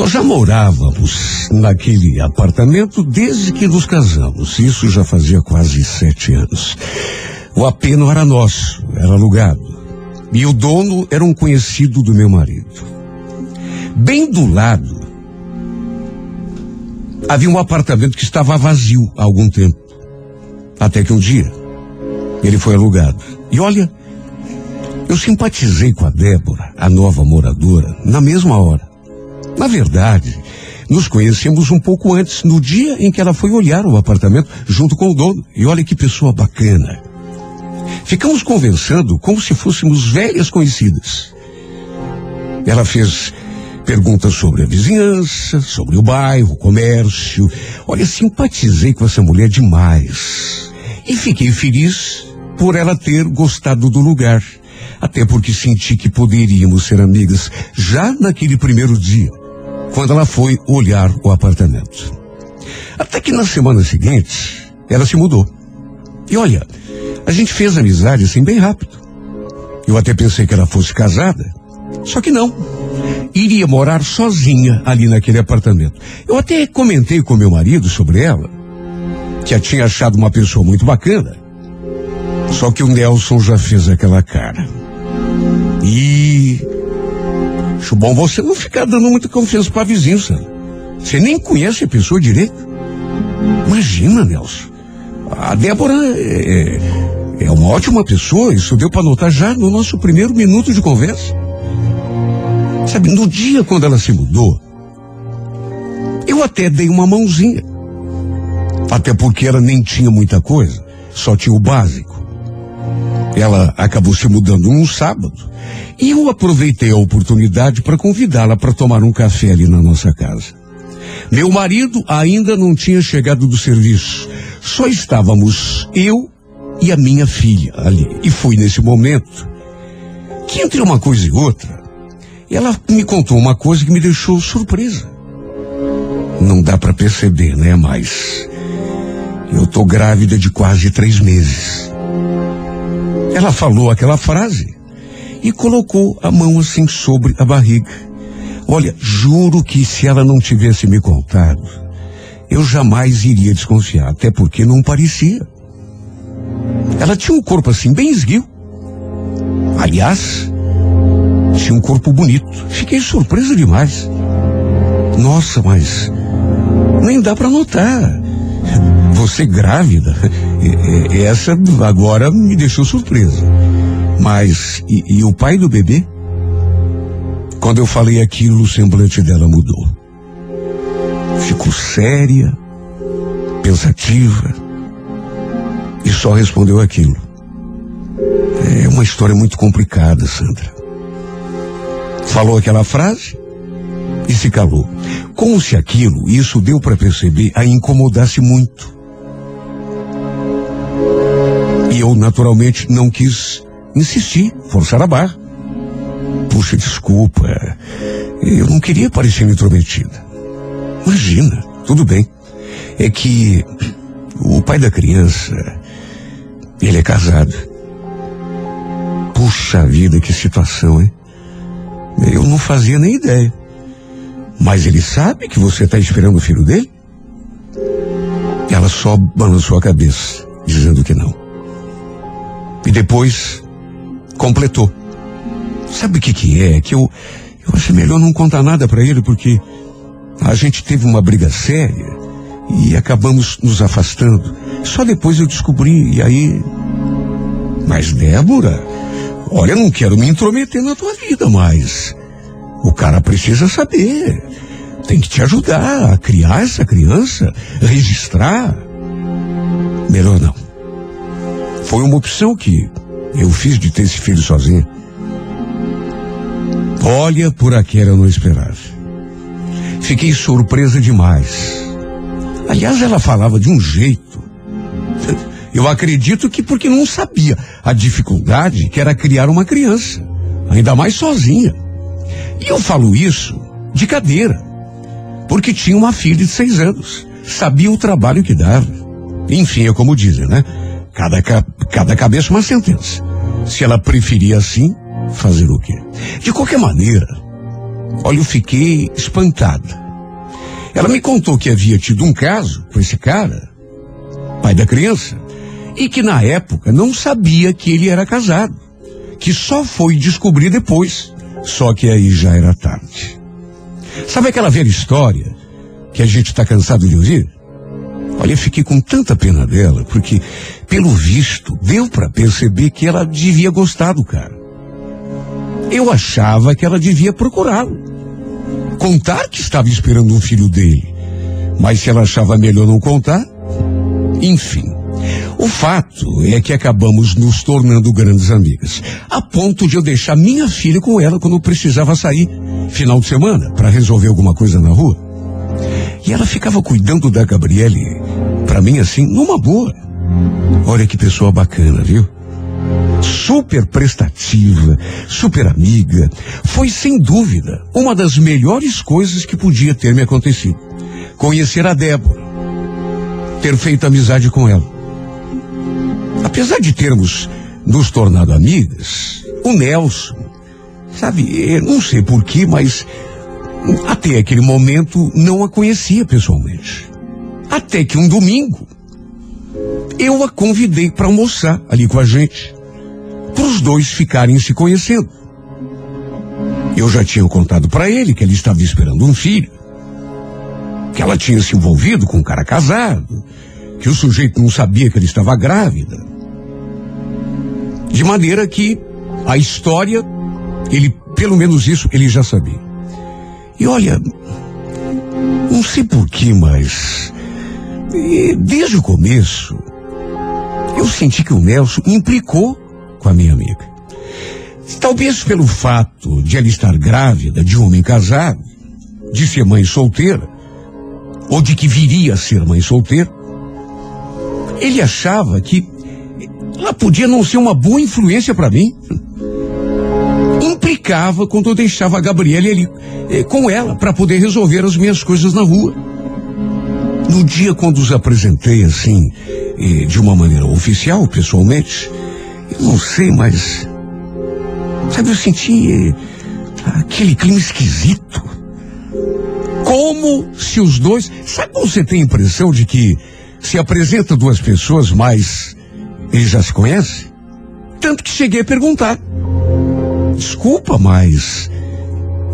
Nós já morávamos naquele apartamento desde que nos casamos. Isso já fazia quase sete anos. O AP não era nosso, era alugado. E o dono era um conhecido do meu marido. Bem do lado, havia um apartamento que estava vazio há algum tempo. Até que um dia, ele foi alugado. E olha, eu simpatizei com a Débora, a nova moradora, na mesma hora. Na verdade, nos conhecemos um pouco antes, no dia em que ela foi olhar o apartamento junto com o dono. E olha que pessoa bacana. Ficamos conversando como se fôssemos velhas conhecidas. Ela fez perguntas sobre a vizinhança, sobre o bairro, o comércio. Olha, simpatizei com essa mulher demais. E fiquei feliz por ela ter gostado do lugar. Até porque senti que poderíamos ser amigas já naquele primeiro dia, quando ela foi olhar o apartamento. Até que na semana seguinte, ela se mudou. E olha, a gente fez amizade assim bem rápido. Eu até pensei que ela fosse casada, só que não. Iria morar sozinha ali naquele apartamento. Eu até comentei com meu marido sobre ela, que a tinha achado uma pessoa muito bacana. Só que o Nelson já fez aquela cara. E acho bom você não ficar dando muita confiança pra vizinhança. Você nem conhece a pessoa direito. Imagina, Nelson. A Débora é, é- é uma ótima pessoa, isso deu para notar já no nosso primeiro minuto de conversa. Sabe, no dia quando ela se mudou, eu até dei uma mãozinha. Até porque ela nem tinha muita coisa, só tinha o básico. Ela acabou se mudando num sábado. E eu aproveitei a oportunidade para convidá-la para tomar um café ali na nossa casa. Meu marido ainda não tinha chegado do serviço. Só estávamos eu e a minha filha ali. E foi nesse momento que entre uma coisa e outra, ela me contou uma coisa que me deixou surpresa. Não dá para perceber, né? Mas eu tô grávida de quase três meses. Ela falou aquela frase e colocou a mão assim sobre a barriga. Olha, juro que se ela não tivesse me contado, eu jamais iria desconfiar, até porque não parecia. Ela tinha um corpo assim, bem esguio. Aliás, tinha um corpo bonito. Fiquei surpreso demais. Nossa, mas nem dá para notar. Você grávida, essa agora me deixou surpresa. Mas, e, e o pai do bebê? Quando eu falei aquilo, o semblante dela mudou. Ficou séria, pensativa, e só respondeu aquilo. É uma história muito complicada, Sandra. Falou aquela frase e se calou. Como se aquilo, isso deu para perceber, a incomodasse muito. Eu, naturalmente, não quis insistir, forçar a barra. Puxa, desculpa. Eu não queria parecer intrometida. Imagina, tudo bem. É que o pai da criança, ele é casado. Puxa vida, que situação, hein? Eu não fazia nem ideia. Mas ele sabe que você está esperando o filho dele? Ela só balançou a cabeça, dizendo que não. E depois completou. Sabe o que que é? Que eu, eu acho melhor não contar nada para ele porque a gente teve uma briga séria e acabamos nos afastando. Só depois eu descobri e aí. Mas Débora, olha, não quero me intrometer na tua vida, mas o cara precisa saber. Tem que te ajudar a criar essa criança, registrar. Melhor não. Foi uma opção que eu fiz de ter esse filho sozinho. Olha, por aqui era não esperava. Fiquei surpresa demais. Aliás, ela falava de um jeito. Eu acredito que porque não sabia a dificuldade que era criar uma criança, ainda mais sozinha. E eu falo isso de cadeira, porque tinha uma filha de seis anos, sabia o trabalho que dava. Enfim, é como dizem, né? Cada, cada cabeça uma sentença. Se ela preferia assim, fazer o quê? De qualquer maneira, olha, eu fiquei espantada. Ela me contou que havia tido um caso com esse cara, pai da criança, e que na época não sabia que ele era casado, que só foi descobrir depois, só que aí já era tarde. Sabe aquela velha história que a gente está cansado de ouvir? Olha, eu fiquei com tanta pena dela, porque, pelo visto, deu para perceber que ela devia gostar do cara. Eu achava que ela devia procurá-lo. Contar que estava esperando um filho dele. Mas se ela achava melhor não contar, enfim. O fato é que acabamos nos tornando grandes amigas, a ponto de eu deixar minha filha com ela quando precisava sair, final de semana, para resolver alguma coisa na rua. E ela ficava cuidando da Gabriele, para mim assim, numa boa. Olha que pessoa bacana, viu? Super prestativa, super amiga. Foi sem dúvida uma das melhores coisas que podia ter me acontecido. Conhecer a Débora. Ter feito amizade com ela. Apesar de termos nos tornado amigas, o Nelson, sabe, não sei porquê, mas até aquele momento não a conhecia pessoalmente. Até que um domingo eu a convidei para almoçar ali com a gente, para os dois ficarem se conhecendo. Eu já tinha contado para ele que ele estava esperando um filho, que ela tinha se envolvido com um cara casado, que o sujeito não sabia que ele estava grávida. De maneira que a história, ele, pelo menos isso, ele já sabia. E olha, não sei porquê, mas desde o começo eu senti que o Nelson implicou com a minha amiga. Talvez pelo fato de ela estar grávida de um homem casado, de ser mãe solteira, ou de que viria a ser mãe solteira, ele achava que ela podia não ser uma boa influência para mim. Implicava quando eu deixava a Gabriela ali eh, com ela para poder resolver as minhas coisas na rua. No dia quando os apresentei assim, de uma maneira oficial, pessoalmente, eu não sei, mas Sabe, eu senti aquele clima esquisito. Como se os dois. Sabe quando você tem a impressão de que se apresenta duas pessoas, mas eles já se conhecem? Tanto que cheguei a perguntar. Desculpa, mas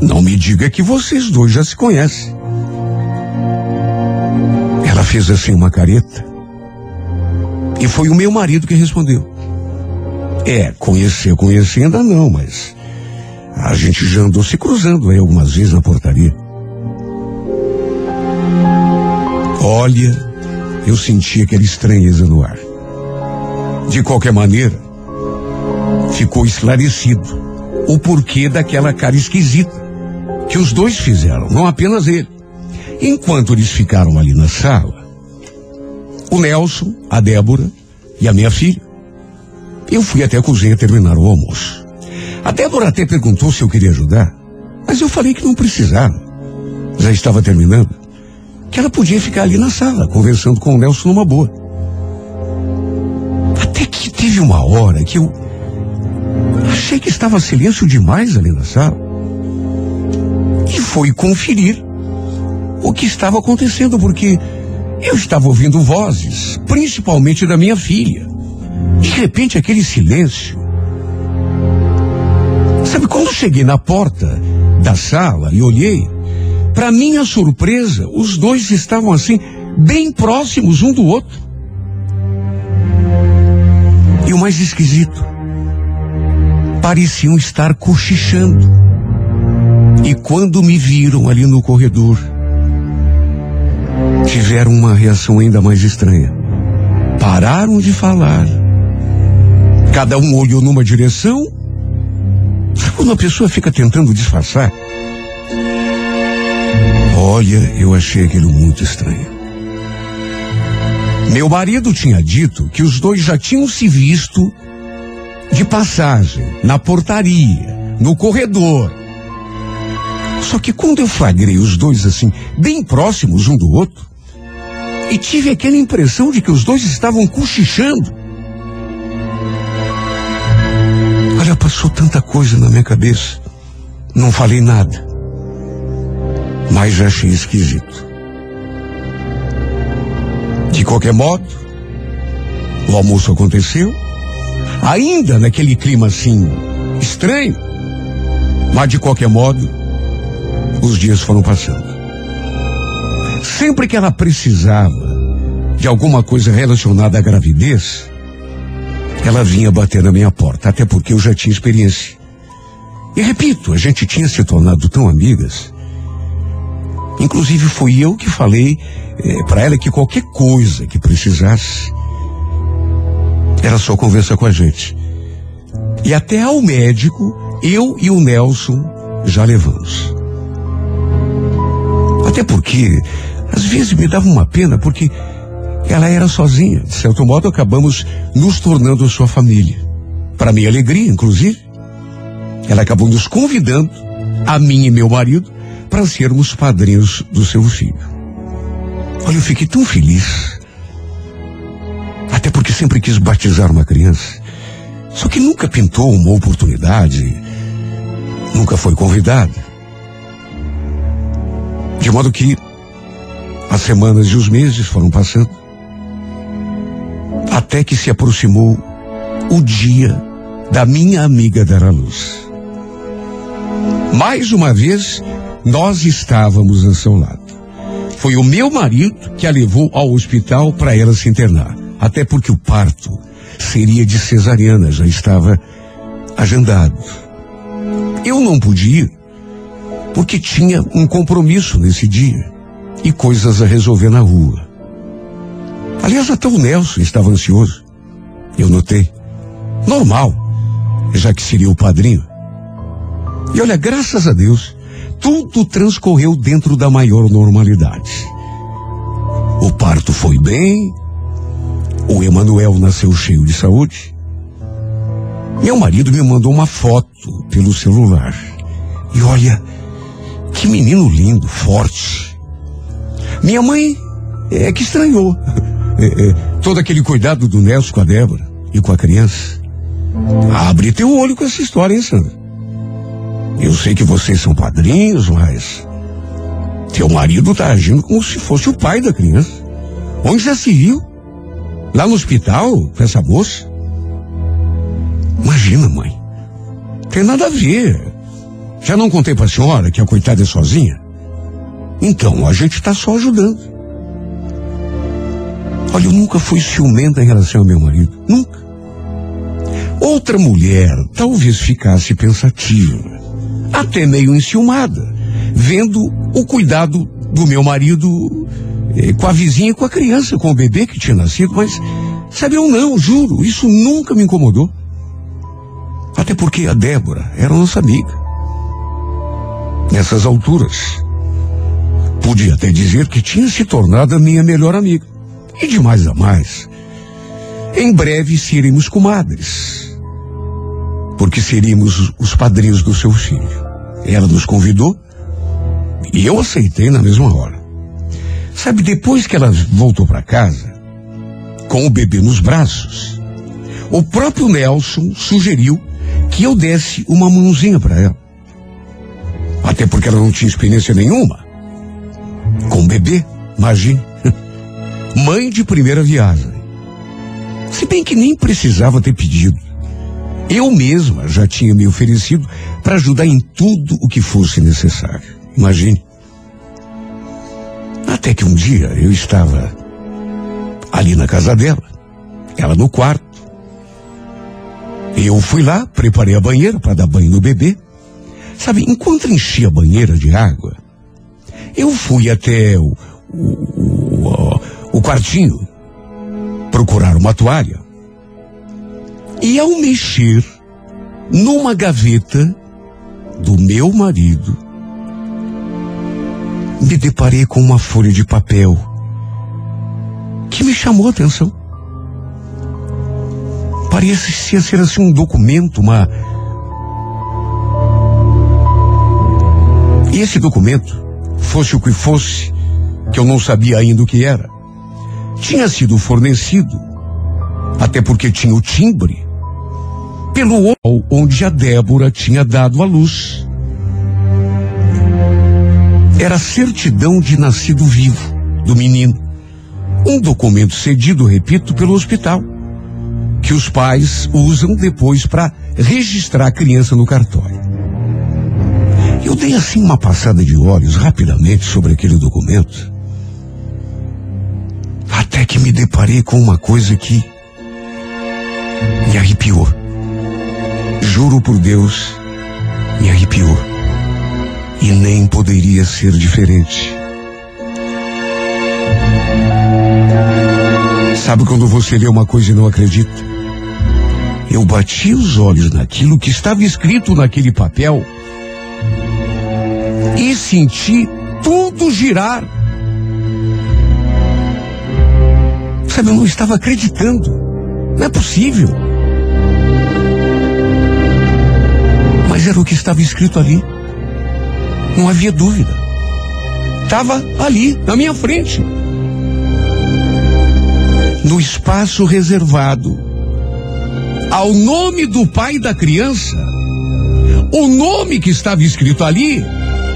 não me diga que vocês dois já se conhecem. Fez assim uma careta. E foi o meu marido que respondeu. É, conhecer, conhecer ainda não, mas a gente já andou se cruzando aí algumas vezes na portaria. Olha, eu senti aquela estranheza no ar. De qualquer maneira, ficou esclarecido o porquê daquela cara esquisita que os dois fizeram, não apenas ele. Enquanto eles ficaram ali na sala, o Nelson, a Débora e a minha filha, eu fui até a cozinha terminar o almoço. A Débora até perguntou se eu queria ajudar, mas eu falei que não precisava. Já estava terminando. Que ela podia ficar ali na sala, conversando com o Nelson numa boa. Até que teve uma hora que eu achei que estava silêncio demais ali na sala. E fui conferir o que estava acontecendo, porque eu estava ouvindo vozes, principalmente da minha filha. De repente, aquele silêncio. Sabe, quando cheguei na porta da sala e olhei, para minha surpresa, os dois estavam assim, bem próximos um do outro. E o mais esquisito, pareciam estar cochichando. E quando me viram ali no corredor, tiveram uma reação ainda mais estranha. Pararam de falar. Cada um olhou numa direção. Sabe quando a pessoa fica tentando disfarçar? Olha, eu achei aquilo muito estranho. Meu marido tinha dito que os dois já tinham se visto de passagem, na portaria, no corredor. Só que quando eu flagrei os dois assim, bem próximos um do outro, e tive aquela impressão de que os dois estavam cochichando. Olha, passou tanta coisa na minha cabeça. Não falei nada. Mas achei esquisito. De qualquer modo, o almoço aconteceu. Ainda naquele clima assim, estranho. Mas de qualquer modo, os dias foram passando. Sempre que ela precisava de alguma coisa relacionada à gravidez, ela vinha bater na minha porta, até porque eu já tinha experiência. E repito, a gente tinha se tornado tão amigas. Inclusive fui eu que falei eh, para ela que qualquer coisa que precisasse, era só conversar com a gente. E até ao médico, eu e o Nelson já levamos. Até porque, às vezes me dava uma pena, porque ela era sozinha. De certo modo, acabamos nos tornando sua família. Para minha alegria, inclusive, ela acabou nos convidando, a mim e meu marido, para sermos padrinhos do seu filho. Olha, eu fiquei tão feliz. Até porque sempre quis batizar uma criança. Só que nunca pintou uma oportunidade. Nunca foi convidada. De modo que as semanas e os meses foram passando. Até que se aproximou o dia da minha amiga dar à luz. Mais uma vez, nós estávamos a seu lado. Foi o meu marido que a levou ao hospital para ela se internar. Até porque o parto seria de cesariana, já estava agendado. Eu não podia porque tinha um compromisso nesse dia e coisas a resolver na rua. Aliás, até o Nelson estava ansioso. Eu notei. Normal, já que seria o padrinho. E olha, graças a Deus, tudo transcorreu dentro da maior normalidade. O parto foi bem, o Emanuel nasceu cheio de saúde. Meu marido me mandou uma foto pelo celular. E olha, que menino lindo, forte. Minha mãe é que estranhou. É, é, todo aquele cuidado do Nelson com a Débora e com a criança. Abre teu olho com essa história, hein, Sandra? Eu sei que vocês são padrinhos, mas. Teu marido tá agindo como se fosse o pai da criança. Onde já se viu? Lá no hospital, com essa moça? Imagina, mãe. Tem nada a ver. Já não contei pra senhora que a coitada é sozinha? Então, a gente tá só ajudando. Olha, eu nunca fui ciumenta em relação ao meu marido. Nunca. Outra mulher talvez ficasse pensativa, até meio enciumada, vendo o cuidado do meu marido eh, com a vizinha com a criança, com o bebê que tinha nascido, mas, sabe, eu não, juro, isso nunca me incomodou. Até porque a Débora era nossa amiga. Nessas alturas, podia até dizer que tinha se tornado a minha melhor amiga. E de mais a mais, em breve seremos comadres. Porque seríamos os padrinhos do seu filho. Ela nos convidou e eu aceitei na mesma hora. Sabe, depois que ela voltou para casa, com o bebê nos braços, o próprio Nelson sugeriu que eu desse uma mãozinha para ela. Até porque ela não tinha experiência nenhuma. Com bebê, imagine. Mãe de primeira viagem. Se bem que nem precisava ter pedido. Eu mesma já tinha me oferecido para ajudar em tudo o que fosse necessário. Imagine. Até que um dia eu estava ali na casa dela, ela no quarto. Eu fui lá, preparei a banheira para dar banho no bebê. Sabe, enquanto enchia a banheira de água, eu fui até o, o, o, o quartinho procurar uma toalha. E ao mexer numa gaveta do meu marido, me deparei com uma folha de papel que me chamou a atenção. Parecia ser assim um documento, uma. E esse documento, fosse o que fosse, que eu não sabia ainda o que era, tinha sido fornecido, até porque tinha o timbre, pelo onde a Débora tinha dado à luz. Era a certidão de nascido vivo do menino. Um documento cedido, repito, pelo hospital, que os pais usam depois para registrar a criança no cartório. Eu dei assim uma passada de olhos rapidamente sobre aquele documento. Até que me deparei com uma coisa que me arrepiou. Juro por Deus, me arrepiou. E nem poderia ser diferente. Sabe quando você lê uma coisa e não acredita? Eu bati os olhos naquilo que estava escrito naquele papel e senti tudo girar. Sabe, eu não estava acreditando. Não é possível. Mas era o que estava escrito ali. Não havia dúvida. Estava ali, na minha frente. No espaço reservado ao nome do pai da criança, o nome que estava escrito ali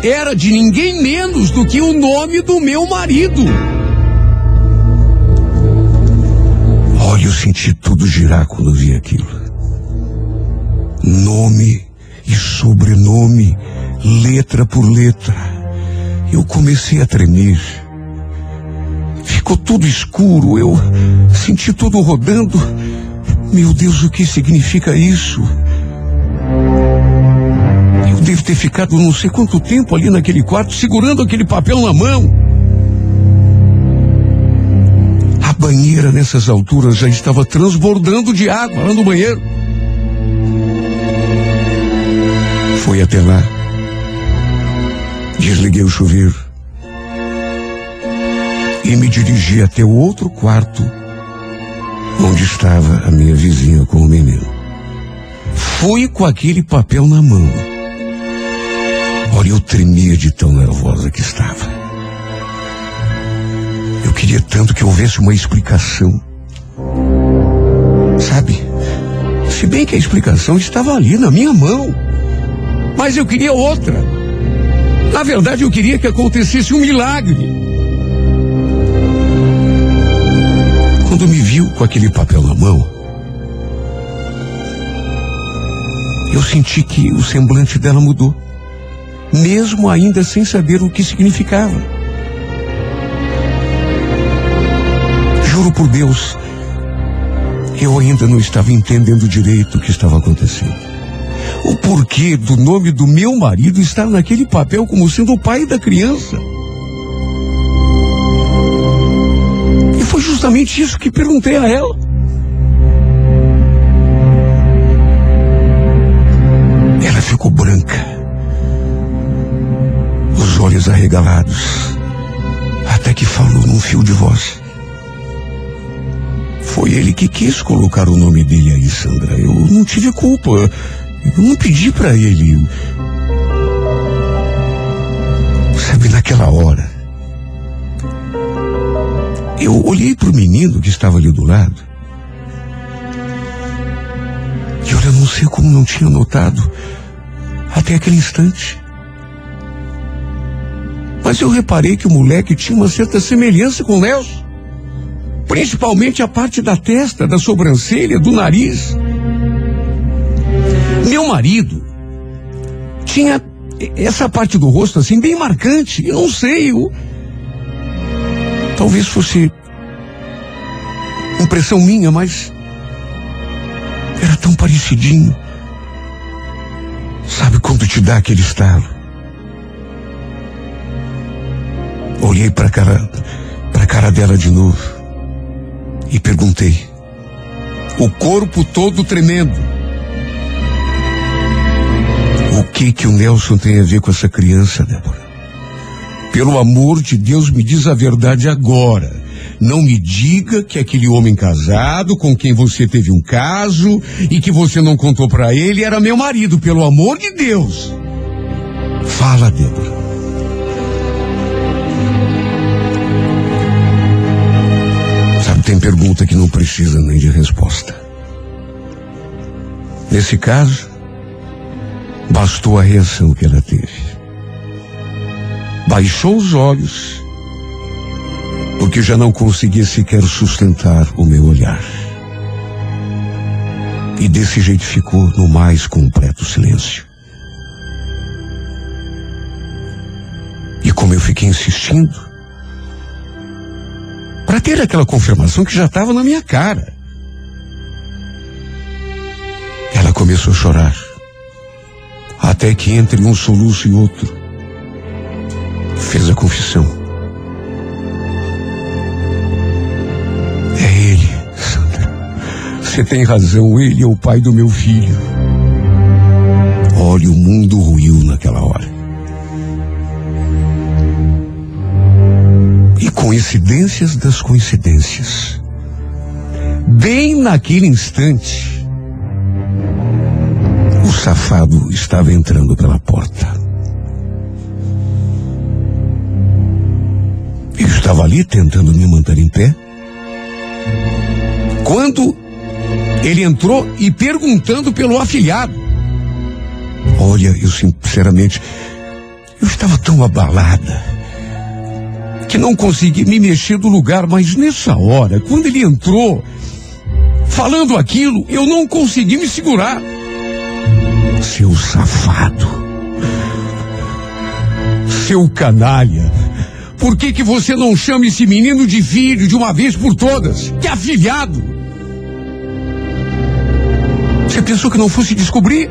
era de ninguém menos do que o nome do meu marido. Olha, eu senti tudo girar quando vi aquilo. Nome e sobrenome, letra por letra. Eu comecei a tremer. Ficou tudo escuro, eu senti tudo rodando. Meu Deus, o que significa isso? Eu devo ter ficado não sei quanto tempo ali naquele quarto, segurando aquele papel na mão. A banheira nessas alturas já estava transbordando de água lá no banheiro. Fui até lá. Desliguei o chuveiro. E me dirigi até o outro quarto, onde estava a minha vizinha com o menino. Fui com aquele papel na mão. Olha, eu tremia de tão nervosa que estava. Eu queria tanto que houvesse uma explicação. Sabe? Se bem que a explicação estava ali na minha mão. Mas eu queria outra. Na verdade, eu queria que acontecesse um milagre. Quando me viu com aquele papel na mão, eu senti que o semblante dela mudou, mesmo ainda sem saber o que significava. Juro por Deus, eu ainda não estava entendendo direito o que estava acontecendo. O porquê do nome do meu marido estar naquele papel como sendo o pai da criança. E foi justamente isso que perguntei a ela. Ela ficou branca, olhos arregalados, até que falou num fio de voz. Foi ele que quis colocar o nome dele aí, Sandra. Eu não tive culpa. Eu não pedi para ele. Sabe, naquela hora, eu olhei para o menino que estava ali do lado. E olha, eu não sei como não tinha notado até aquele instante. Mas eu reparei que o moleque tinha uma certa semelhança com o Nelson. Principalmente a parte da testa, da sobrancelha, do nariz. Meu marido tinha essa parte do rosto assim bem marcante. Eu não sei, eu... talvez fosse impressão minha, mas era tão parecidinho. Sabe quando te dá aquele estalo? Olhei para cara para cara dela de novo e perguntei. O corpo todo tremendo. O que que o Nelson tem a ver com essa criança, Débora? Pelo amor de Deus, me diz a verdade agora. Não me diga que aquele homem casado com quem você teve um caso e que você não contou para ele era meu marido, pelo amor de Deus. Fala, Débora. Tem pergunta que não precisa nem de resposta. Nesse caso, bastou a reação que ela teve. Baixou os olhos, porque já não conseguia sequer sustentar o meu olhar. E desse jeito ficou no mais completo silêncio. E como eu fiquei insistindo, para ter aquela confirmação que já estava na minha cara, ela começou a chorar. Até que entre um soluço e outro, fez a confissão. É ele, Sandra. Você tem razão, ele é o pai do meu filho. Olha, o mundo ruiu naquela hora. E coincidências das coincidências. Bem naquele instante, o safado estava entrando pela porta. Eu estava ali tentando me manter em pé. Quando ele entrou e perguntando pelo afilhado. Olha, eu sinceramente, eu estava tão abalada que não consegui me mexer do lugar, mas nessa hora, quando ele entrou, falando aquilo, eu não consegui me segurar. Seu safado. Seu canalha. Por que que você não chama esse menino de filho de uma vez por todas? Que afilhado. Você pensou que não fosse descobrir?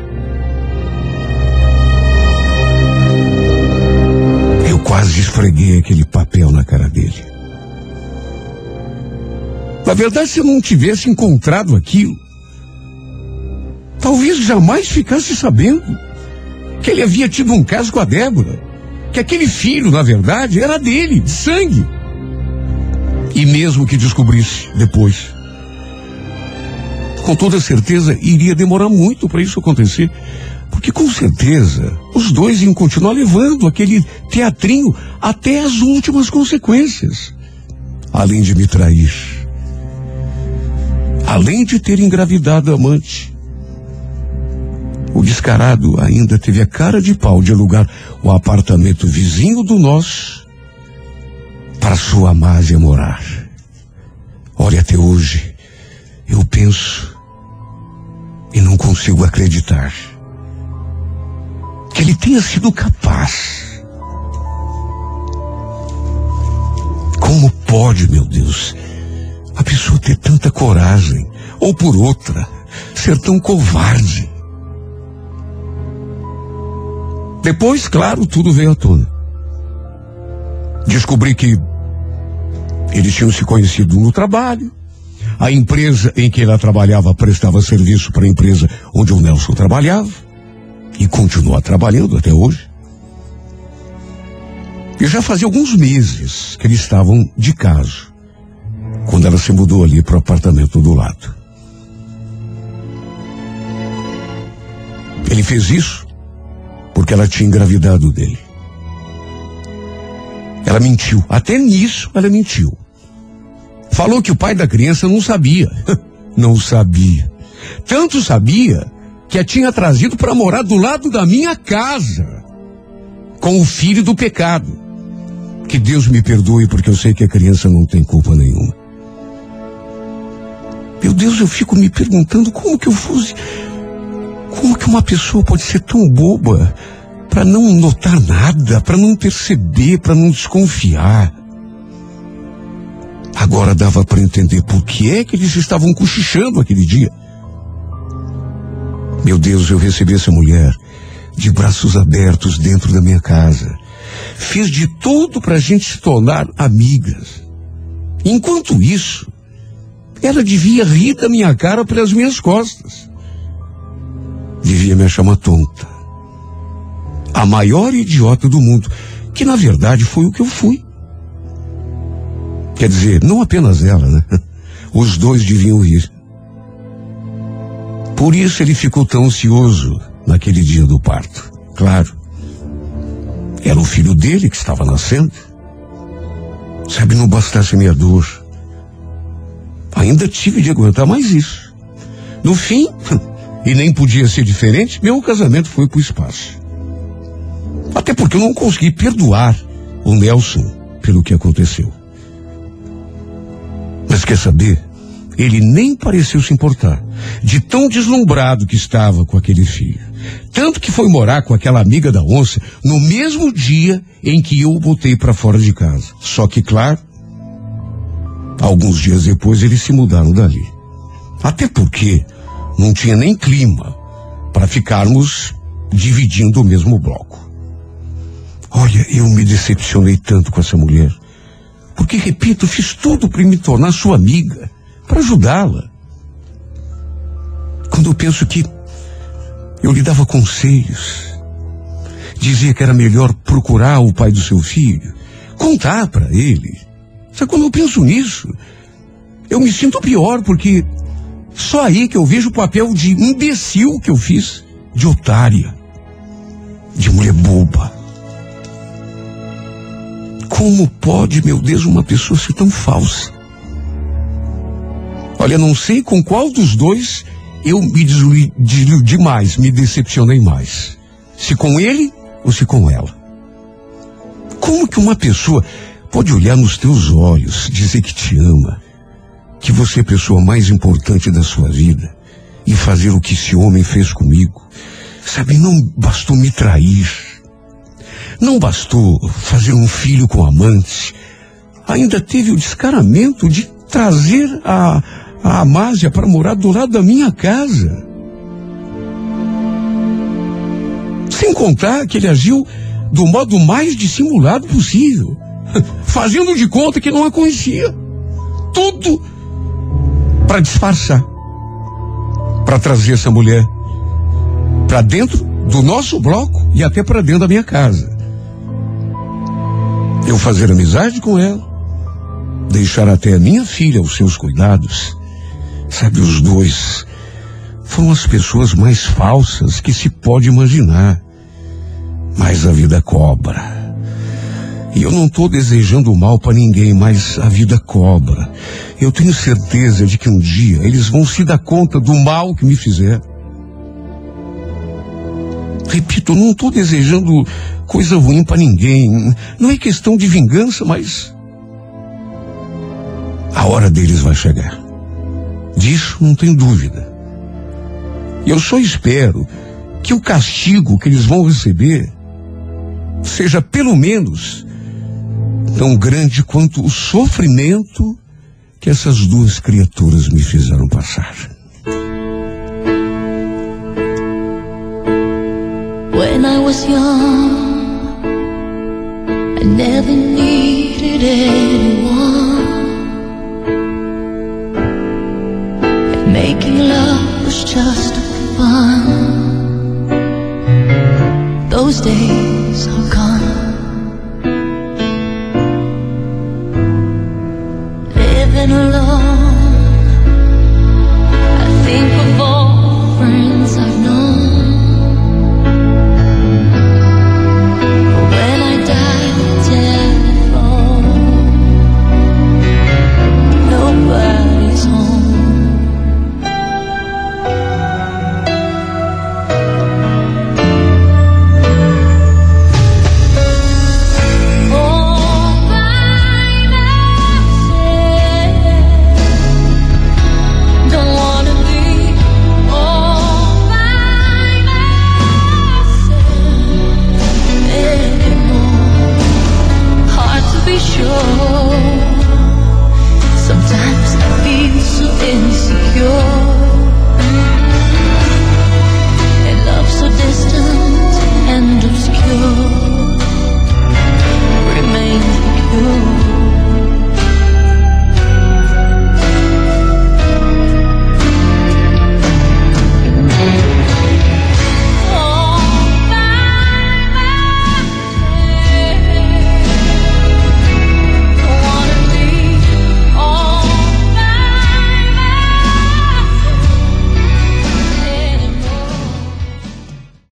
Quase esfreguei aquele papel na cara dele. Na verdade, se eu não tivesse encontrado aquilo, talvez jamais ficasse sabendo que ele havia tido um caso com a Débora. Que aquele filho, na verdade, era dele, de sangue. E mesmo que descobrisse depois, com toda certeza iria demorar muito para isso acontecer. Porque com certeza os dois iam continuar levando aquele teatrinho até as últimas consequências. Além de me trair. Além de ter engravidado a amante. O descarado ainda teve a cara de pau de alugar o apartamento vizinho do nosso para sua Amásia morar. Olha, até hoje eu penso e não consigo acreditar que ele tenha sido capaz. Como pode, meu Deus, a pessoa ter tanta coragem, ou por outra, ser tão covarde? Depois, claro, tudo veio à tona. Descobri que eles tinham se conhecido no trabalho. A empresa em que ela trabalhava prestava serviço para a empresa onde o Nelson trabalhava. E continua trabalhando até hoje. E já fazia alguns meses que eles estavam de caso. Quando ela se mudou ali para o apartamento do lado. Ele fez isso porque ela tinha engravidado dele. Ela mentiu. Até nisso ela mentiu. Falou que o pai da criança não sabia. não sabia. Tanto sabia que a tinha trazido para morar do lado da minha casa. Com o filho do pecado. Que Deus me perdoe porque eu sei que a criança não tem culpa nenhuma. Meu Deus, eu fico me perguntando como que eu fosse. Como que uma pessoa pode ser tão boba para não notar nada, para não perceber, para não desconfiar? Agora dava para entender por que é que eles estavam cochichando aquele dia. Meu Deus, eu recebi essa mulher de braços abertos dentro da minha casa. Fiz de tudo para a gente se tornar amigas. Enquanto isso, ela devia rir da minha cara pelas minhas costas. Devia me chamar tonta. A maior idiota do mundo, que na verdade foi o que eu fui. Quer dizer, não apenas ela, né? Os dois deviam ir. Por isso ele ficou tão ansioso naquele dia do parto. Claro. Era o filho dele que estava nascendo. Sabe, não bastasse minha dor. Ainda tive de aguentar mais isso. No fim, e nem podia ser diferente, meu casamento foi pro espaço. Até porque eu não consegui perdoar o Nelson pelo que aconteceu. Mas quer saber? Ele nem pareceu se importar, de tão deslumbrado que estava com aquele filho. Tanto que foi morar com aquela amiga da onça no mesmo dia em que eu o botei para fora de casa. Só que, claro, alguns dias depois eles se mudaram dali. Até porque não tinha nem clima para ficarmos dividindo o mesmo bloco. Olha, eu me decepcionei tanto com essa mulher. Porque, repito, fiz tudo para me tornar sua amiga, para ajudá-la. Quando eu penso que eu lhe dava conselhos, dizia que era melhor procurar o pai do seu filho, contar para ele. Sabe, quando eu penso nisso, eu me sinto pior, porque só aí que eu vejo o papel de imbecil que eu fiz, de otária, de mulher boba. Como pode, meu Deus, uma pessoa ser tão falsa? Olha, não sei com qual dos dois eu me desiludi mais, me decepcionei mais. Se com ele ou se com ela. Como que uma pessoa pode olhar nos teus olhos, dizer que te ama, que você é a pessoa mais importante da sua vida e fazer o que esse homem fez comigo? Sabe, não bastou me trair. Não bastou fazer um filho com amante. Ainda teve o descaramento de trazer a, a Amásia para morar do lado da minha casa. Sem contar que ele agiu do modo mais dissimulado possível, fazendo de conta que não a conhecia. Tudo para disfarçar, para trazer essa mulher para dentro do nosso bloco e até para dentro da minha casa. Eu fazer amizade com ela, deixar até a minha filha aos seus cuidados. Sabe, os dois foram as pessoas mais falsas que se pode imaginar. Mas a vida cobra. E eu não estou desejando mal para ninguém, mas a vida cobra. Eu tenho certeza de que um dia eles vão se dar conta do mal que me fizeram. Repito, não estou desejando coisa ruim para ninguém. Não é questão de vingança, mas a hora deles vai chegar. Disso não tenho dúvida. E eu só espero que o castigo que eles vão receber seja pelo menos tão grande quanto o sofrimento que essas duas criaturas me fizeram passar. When I was young, I never needed anyone. Was just fun. Those days.